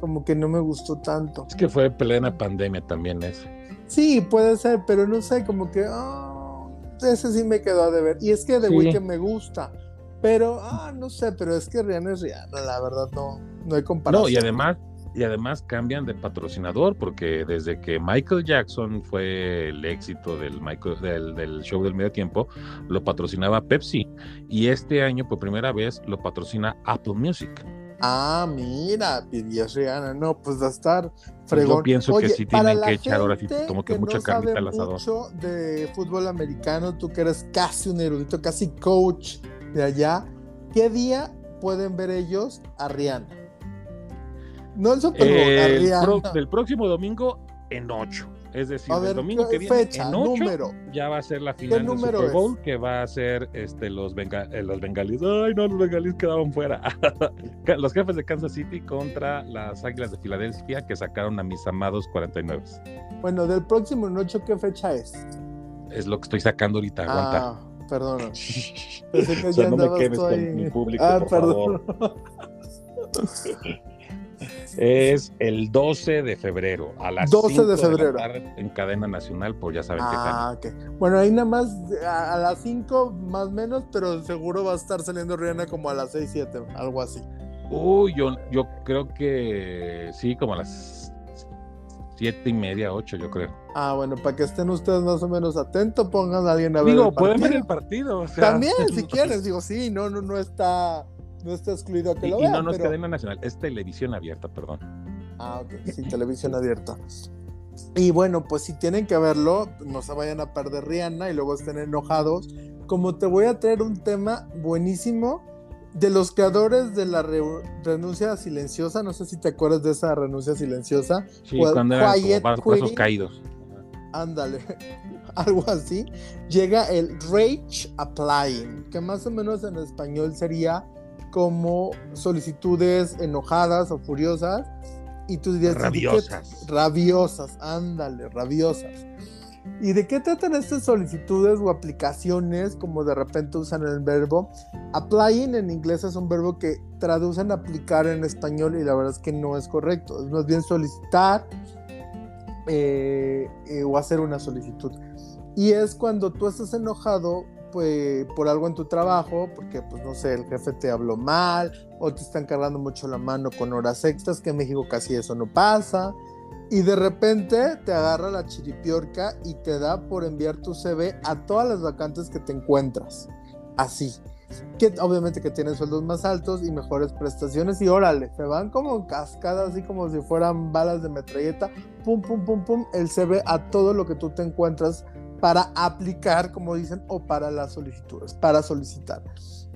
como que no me gustó tanto. Es que fue plena pandemia también ese. Sí, puede ser, pero no sé, como que ah, ese sí me quedó de ver. Y es que de Weekend me gusta, pero ah, no sé, pero es que Rihanna es Rihanna, la verdad no, no hay comparación. No, y además y además cambian de patrocinador porque desde que Michael Jackson fue el éxito del, Michael, del, show del medio tiempo, lo patrocinaba Pepsi y este año por primera vez lo patrocina Apple Music. Ah, mira, pidió Rihanna, no, pues va a estar fregón. Yo pienso que sí tienen que echar ahora sí, como que, mucha no carnita al asador. mucho de fútbol americano, tú que eres casi un erudito, casi coach de allá, ¿qué día pueden ver ellos a Rihanna? No el Super Bowl, el del próximo domingo en 8. Es decir, el domingo que viene en 8 ya va a ser la final del Super Bowl que va a ser este, los, benga, eh, los bengalíes. Ay, no, los bengalíes quedaron fuera. los jefes de Kansas City contra las Águilas de Filadelfia que sacaron a mis amados 49. Bueno, del próximo en 8, ¿qué fecha es? Es lo que estoy sacando ahorita, aguanta. Ah, perdón. o sea, no me quemes con mi público, ah, por perdón. Favor. Es el 12 de febrero, a las 12 de febrero. en cadena nacional, pues ya saben ah, qué Bueno, ahí nada más a, las 5 más o menos, pero seguro va a estar saliendo Rihanna como a las 6, 7, algo así. Uy, yo, yo creo que sí, como a las 7 y media, 8, yo creo. Ah, bueno, para que estén ustedes más o menos atentos, pongan a alguien a ver. Digo, pueden ver el partido. También, si quieres, digo, sí, no, no, no está no está excluido que lo y, Y no, no es cadena nacional, es televisión abierta, perdón. Ah, ok, sí, televisión abierta. Y bueno, pues si tienen que verlo, no se vayan a perder Rihanna y luego estén enojados. Como te voy a traer un tema buenísimo de los creadores de la renuncia silenciosa, no sé si te acuerdas de esa renuncia silenciosa. Sí, cuando eran brazos caídos. Ándale, algo así. Llega el Rage Applying, que más o menos en español sería como solicitudes enojadas o furiosas y tú dirías rabiosas. rabiosas ándale rabiosas y de qué tratan estas solicitudes o aplicaciones como de repente usan el verbo applying en inglés es un verbo que traducen aplicar en español y la verdad es que no es correcto. Es más bien solicitar eh, eh, o hacer una solicitud. Y es cuando tú estás enojado por algo en tu trabajo, porque pues no sé, el jefe te habló mal o te están cargando mucho la mano con horas extras, que en México casi eso no pasa. Y de repente te agarra la chiripiorca y te da por enviar tu CV a todas las vacantes que te encuentras. Así. que obviamente que tienen sueldos más altos y mejores prestaciones y órale, se van como en cascada, así como si fueran balas de metralleta, pum, pum, pum, pum, el CV a todo lo que tú te encuentras para aplicar, como dicen, o para las solicitudes, para solicitar.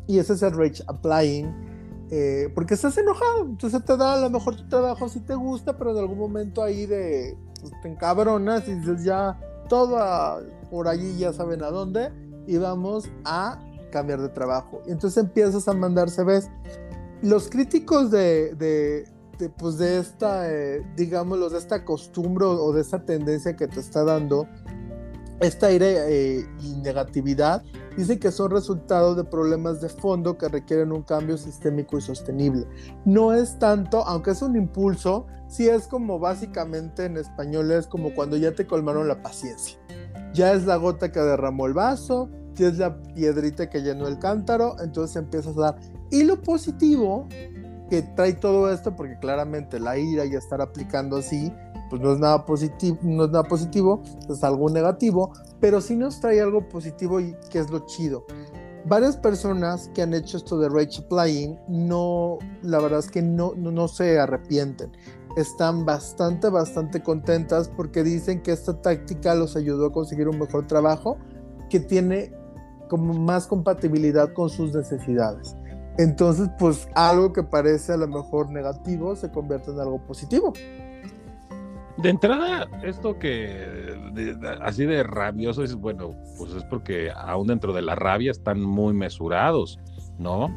Y ese es el Rage Applying. Eh, porque estás enojado, entonces te da a lo mejor tu trabajo si te gusta, pero en algún momento ahí de pues, te encabronas y dices ya todo por allí ya saben a dónde y vamos a cambiar de trabajo. Y entonces empiezas a mandar CVs. Los críticos de, de, pues de esta, eh, digámoslo, de esta costumbre o de esta tendencia que te está dando, esta aire eh, y negatividad, dice que son resultado de problemas de fondo que requieren un cambio sistémico y sostenible. No es tanto, aunque es un impulso, sí es como básicamente en español es como cuando ya te colmaron la paciencia. Ya es la gota que derramó el vaso, ya es la piedrita que llenó el cántaro, entonces empiezas a dar. Y lo positivo que trae todo esto, porque claramente la ira y estar aplicando así, pues no es nada positivo, no es nada positivo, es algo negativo, pero sí nos trae algo positivo y que es lo chido. Varias personas que han hecho esto de rage playing, no, la verdad es que no, no, no se arrepienten. Están bastante, bastante contentas porque dicen que esta táctica los ayudó a conseguir un mejor trabajo que tiene como más compatibilidad con sus necesidades. Entonces, pues algo que parece a lo mejor negativo se convierte en algo positivo. De entrada, esto que así de rabioso es, bueno, pues es porque aún dentro de la rabia están muy mesurados, ¿no?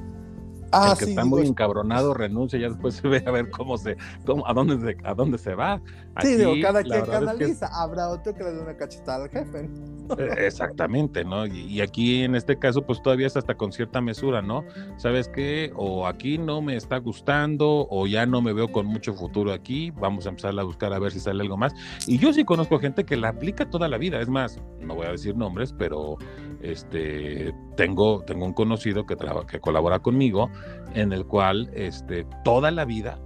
Ah, el que está muy encabronado renuncia y ya después se ve a ver cómo se, cómo, a dónde se, a dónde se va. sí, digo, cada quien canaliza, habrá otro que le dé una cachetada al jefe. E, exactamente, ¿no? Y, aquí en este caso, pues todavía es hasta con cierta mesura, ¿no? ¿Sabes qué? O aquí no me está gustando, o ya no me veo con mucho futuro aquí, vamos a empezar a buscar a ver si sale algo más. Y yo sí conozco gente que la aplica toda la vida, es más, no voy a decir nombres, pero este tengo, tengo un conocido que, que colabora conmigo, en el cual este, toda la vida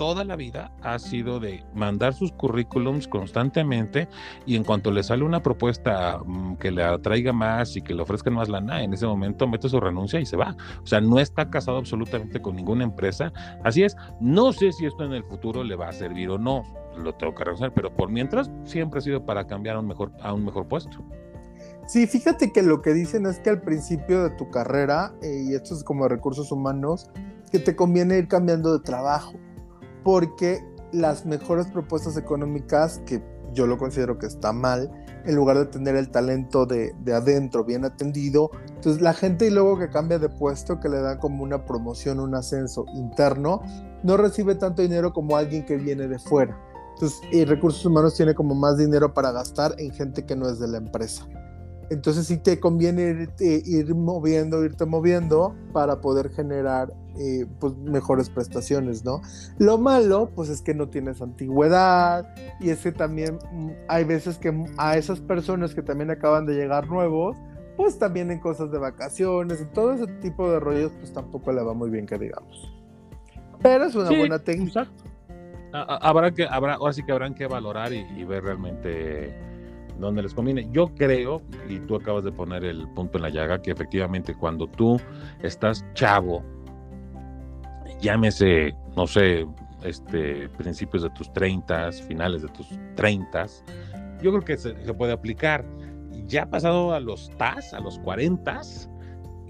toda la vida ha sido de mandar sus currículums constantemente y en cuanto le sale una propuesta mm, que le atraiga más y que le ofrezcan más lana, en ese momento mete su renuncia y se va. O sea, no está casado absolutamente con ninguna empresa. Así es, no sé si esto en el futuro le va a servir o no, lo tengo que reconocer, pero por mientras siempre ha sido para cambiar a un mejor, a un mejor puesto. Sí, fíjate que lo que dicen es que al principio de tu carrera, eh, y esto es como recursos humanos, que te conviene ir cambiando de trabajo porque las mejores propuestas económicas, que yo lo considero que está mal, en lugar de tener el talento de, adentro bien atendido, entonces la gente y luego que cambia de puesto, que le dan como una promoción, un ascenso interno, no recibe tanto dinero como alguien que viene de fuera. Entonces, y recursos humanos tiene como más dinero para gastar en gente que no es de la empresa. Entonces sí te conviene ir, ir moviendo, irte moviendo para poder generar eh, pues mejores prestaciones, ¿no? Lo malo, pues es que no tienes antigüedad y es que también mm, hay veces que a esas personas que también acaban de llegar nuevos, pues también en cosas de vacaciones, en todo ese tipo de rollos, pues tampoco le va muy bien que digamos. Pero es una buena técnica. Habrá que, habrá, ahora sí que habrán que valorar y ver realmente donde les conviene. Yo creo, y tú acabas de poner el punto en la llaga, que efectivamente cuando tú estás chavo, llámese, no sé, este, principios de tus 30, finales de tus 30, yo creo que se, se puede aplicar. Ya pasado a los TAS, a los 40,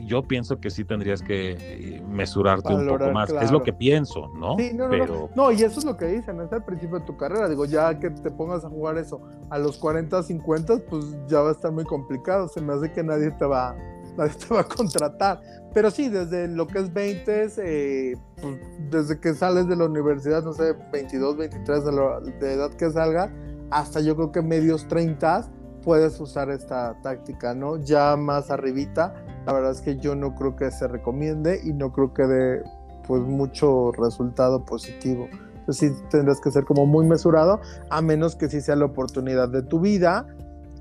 yo pienso que sí tendrías que eh, mesurarte un poco más. Es lo que pienso, ¿no? Sí, no, no, Pero... no, y eso es lo que dicen, es al principio de tu carrera. Digo, ya que te pongas a jugar eso a los 40, 50, pues ya va a estar muy complicado. Se me hace que nadie te va, nadie te va a contratar. Pero sí, desde lo que es 20, eh, pues, desde que sales de la universidad, no sé, 22, 23 de, de edad que salga, hasta yo creo que medios 30 puedes usar esta táctica, ¿no? Ya más arribita, la verdad es que yo no creo que se recomiende y no creo que dé pues mucho resultado positivo. Entonces sí tendrás que ser como muy mesurado, a menos que sí sea la oportunidad de tu vida,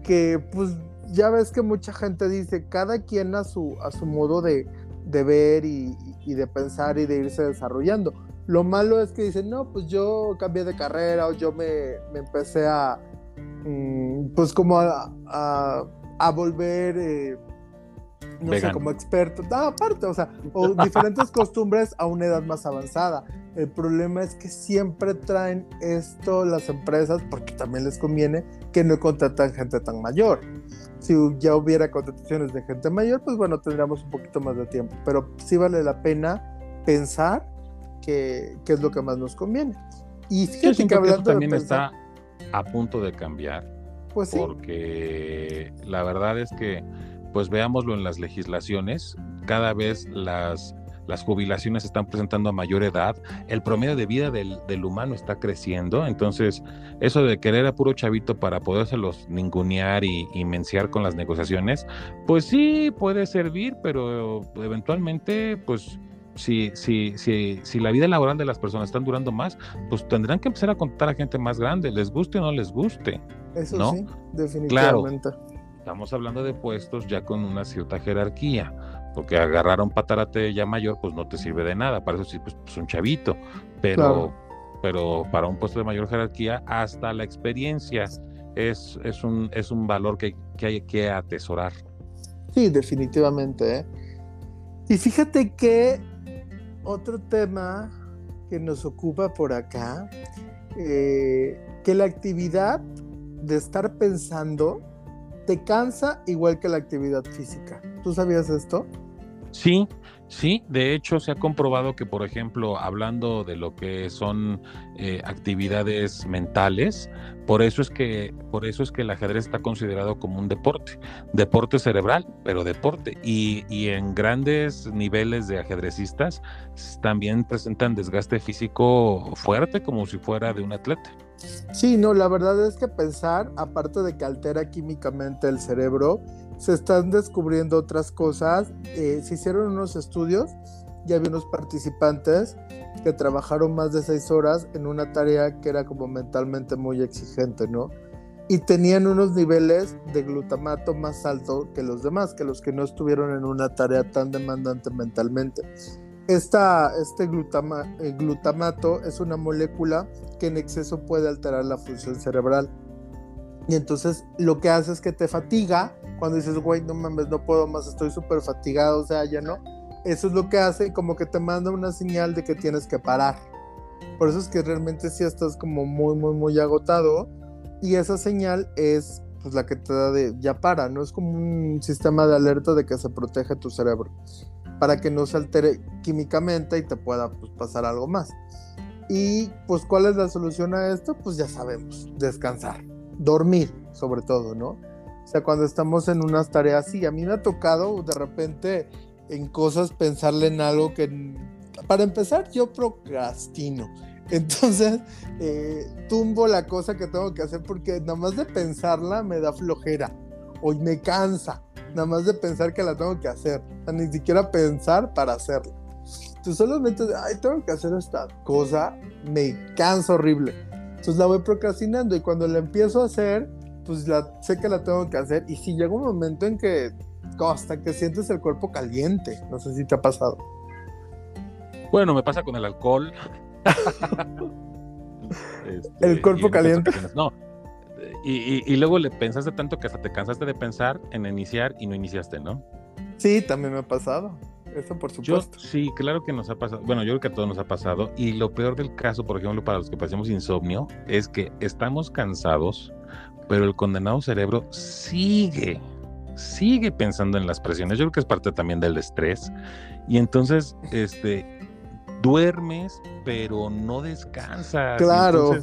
que pues ya ves que mucha gente dice, cada quien a su, a su modo de, de ver y, de pensar y de irse desarrollando. Lo malo es que dicen, no, pues yo cambié de carrera o yo me, me empecé a, pues como a, volver, eh, no sé, como experto, no, aparte, o sea, o diferentes costumbres a una edad más avanzada. El problema es que siempre traen esto las empresas, porque también les conviene que no contratan gente tan mayor. Si ya hubiera contrataciones de gente mayor, pues bueno, tendríamos un poquito más de tiempo, pero sí vale la pena pensar qué es lo que más nos conviene. Y fíjate que hablando también está a punto de cambiar. Pues sí. Porque la verdad es que pues veámoslo en las legislaciones, cada vez las, las jubilaciones se están presentando a mayor edad, el promedio de vida del, del, humano está creciendo, entonces eso de querer a puro chavito para podérselos ningunear y, y menciar con las negociaciones, pues sí puede servir, pero eventualmente pues si, si, si, si la vida laboral de las personas están durando más, pues tendrán que empezar a contar a gente más grande, les guste o no les guste. Eso ¿no? sí, definitivamente. Claro, estamos hablando de puestos ya con una cierta jerarquía, porque agarrar a un patarate ya mayor, pues no te sirve de nada, para eso sí, pues, pues un chavito, pero, pero para un puesto de mayor jerarquía, hasta la experiencia es, es, un, es un valor que, que hay que atesorar. Sí, definitivamente. ¿eh? Y fíjate que otro tema que nos ocupa por acá, eh, que la actividad de estar pensando te cansa igual que la actividad física. ¿Tú sabías esto? Sí, sí, de hecho se ha comprobado que, por ejemplo, hablando de lo que son eh, actividades mentales, por eso es que, por eso es que el ajedrez está considerado como un deporte, deporte cerebral, pero deporte. Y, y en grandes niveles de ajedrecistas también presentan desgaste físico fuerte, como si fuera de un atleta. Sí, no, la verdad es que pensar, aparte de que altera químicamente el cerebro, se están descubriendo otras cosas. Eh, se hicieron unos estudios, ya había unos participantes que trabajaron más de seis horas en una tarea que era como mentalmente muy exigente, ¿no? Y tenían unos niveles de glutamato más alto que los demás, que los que no estuvieron en una tarea tan demandante mentalmente. Esta, este glutamato es una molécula que en exceso puede alterar la función cerebral. Y entonces lo que hace es que te fatiga cuando dices, güey, no mames, no puedo más, estoy súper fatigado, o sea, ya no. Eso es lo que hace, como que te manda una señal de que tienes que parar. Por eso es que realmente sí estás como muy, muy, muy agotado. Y esa señal es pues la que te da de ya para, no es como un sistema de alerta de que se protege tu cerebro para que no se altere químicamente y te pueda pues, pasar algo más. Y pues, ¿cuál es la solución a esto? Pues ya sabemos, descansar, dormir sobre todo, ¿no? O sea, cuando estamos en unas tareas, sí, a mí me ha tocado de repente en cosas pensarle en algo que, para empezar, yo procrastino. Entonces, eh, tumbo la cosa que tengo que hacer porque nada más de pensarla me da flojera o me cansa nada más de pensar que la tengo que hacer, ni siquiera pensar para hacerla. Entonces solamente, ay, tengo que hacer esta cosa, me cansa horrible. Entonces la voy procrastinando y cuando la empiezo a hacer, pues la, sé que la tengo que hacer. Y si llega un momento en que, hasta que sientes el cuerpo caliente, no sé si te ha pasado. Bueno, me pasa con el alcohol. el cuerpo caliente. No, y, luego le pensaste tanto que hasta te cansaste de pensar en iniciar y no iniciaste, ¿no? Sí, también me ha pasado. Eso por supuesto. sí, claro que nos ha pasado. Bueno, yo creo que a todos nos ha pasado. Y lo peor del caso, por ejemplo, para los que pasemos insomnio, es que estamos cansados, pero el condenado cerebro sigue, sigue pensando en las presiones. Yo creo que es parte también del estrés. Y entonces, este, duermes, pero no descansas. Claro.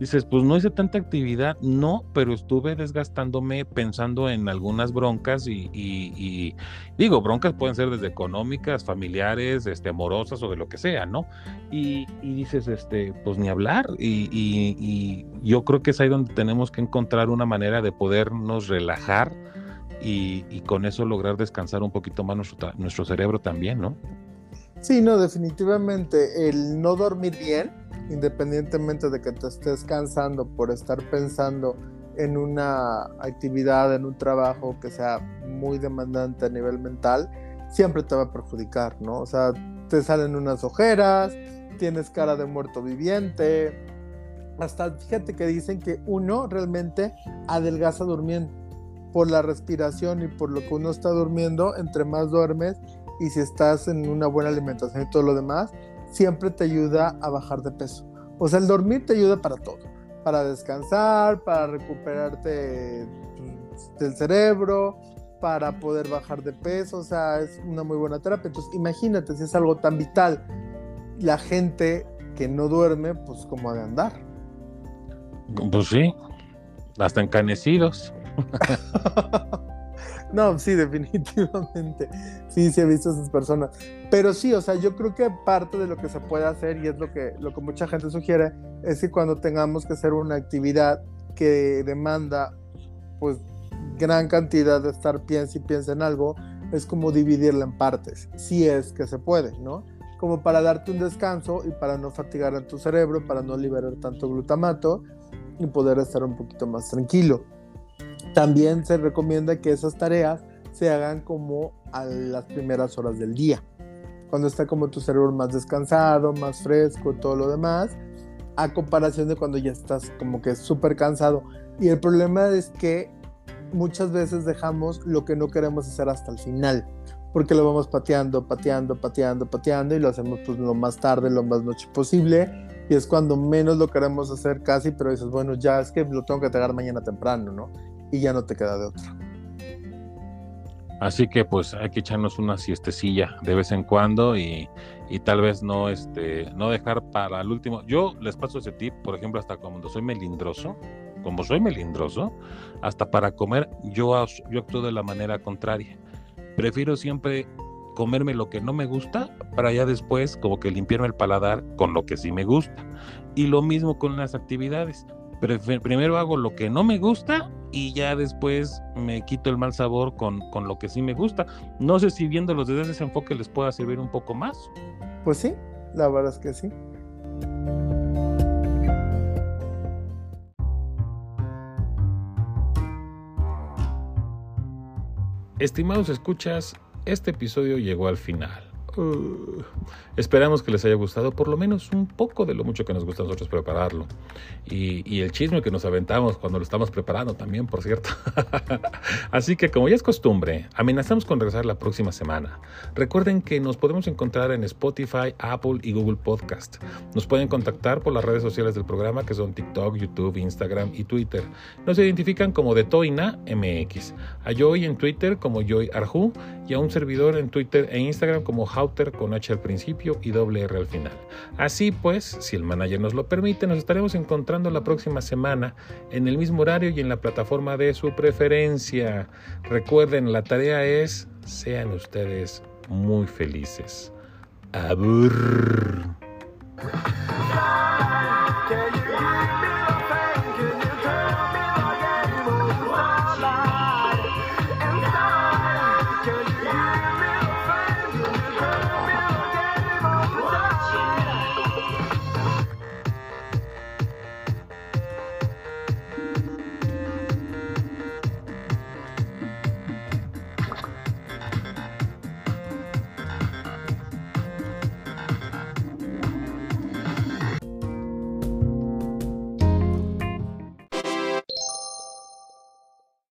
Dices, pues no hice tanta actividad, no, pero estuve desgastándome pensando en algunas broncas y, digo, broncas pueden ser desde económicas, familiares, este, amorosas o de lo que sea, ¿no? Y, dices, este, pues ni hablar. Y, yo creo que es ahí donde tenemos que encontrar una manera de podernos relajar y, con eso lograr descansar un poquito más nuestro, nuestro cerebro también, ¿no? Sí, no, definitivamente el no dormir bien independientemente de que te estés cansando por estar pensando en una actividad, en un trabajo que sea muy demandante a nivel mental, siempre te va a perjudicar, ¿no? O sea, te salen unas ojeras, tienes cara de muerto viviente, hasta fíjate que dicen que uno realmente adelgaza durmiendo. por la respiración y por lo que uno está durmiendo, entre más duermes y si estás en una buena alimentación y todo lo demás, siempre te ayuda a bajar de peso. O sea, el dormir te ayuda para todo, para descansar, para recuperarte pues, del cerebro, para poder bajar de peso, o sea, es una muy buena terapia. Entonces, imagínate si es algo tan vital, la gente que no duerme, pues como ha de andar. Pues sí, hasta encanecidos. no, sí, definitivamente. Sí, sí he visto a esas personas. Pero sí, o sea, yo creo que parte de lo que se puede hacer, y es lo que, lo que mucha gente sugiere, es que cuando tengamos que hacer una actividad que demanda, pues, gran cantidad de estar piensa y piensa en algo, es como dividirla en partes, si es que se puede, ¿no? Como para darte un descanso y para no fatigar a tu cerebro, para no liberar tanto glutamato y poder estar un poquito más tranquilo. También se recomienda que esas tareas se hagan como a las primeras horas del día, cuando está como tu cerebro más descansado, más fresco, todo lo demás, a comparación de cuando ya estás como que súper cansado. Y el problema es que muchas veces dejamos lo que no queremos hacer hasta el final, porque lo vamos pateando, pateando, pateando, pateando y lo hacemos pues lo más tarde, lo más noche posible y es cuando menos lo queremos hacer casi, pero dices, bueno, ya es que lo tengo que entregar mañana temprano, ¿no? Y ya no te queda de otra. Así que pues hay que echarnos una siestecilla de vez en cuando y, y, tal vez no, este, no dejar para el último. Yo les paso ese tip, por ejemplo, hasta cuando soy melindroso, como soy melindroso, hasta para comer yo, yo actúo de la manera contraria. Prefiero siempre comerme lo que no me gusta para ya después como que limpiarme el paladar con lo que sí me gusta. Y lo mismo con las actividades. Primero hago lo que no me gusta y ya después me quito el mal sabor con, con lo que sí me gusta. No sé si viéndolos desde ese enfoque les pueda servir un poco más. Pues sí, la verdad es que sí. Estimados escuchas, este episodio llegó al final. Uh, esperamos que les haya gustado por lo menos un poco de lo mucho que nos gusta a nosotros prepararlo. Y, el chisme que nos aventamos cuando lo estamos preparando también, por cierto. Así que como ya es costumbre, amenazamos con regresar la próxima semana. Recuerden que nos podemos encontrar en Spotify, Apple y Google Podcast. Nos pueden contactar por las redes sociales del programa que son TikTok, YouTube, Instagram y Twitter. Nos identifican como de Toina MX. A Joy en Twitter como Joy Arju y a un servidor en Twitter e Instagram como con H al principio y doble R al final. Así pues, si el manager nos lo permite, nos estaremos encontrando la próxima semana en el mismo horario y en la plataforma de su preferencia. Recuerden, la tarea es, sean ustedes muy felices. Abur.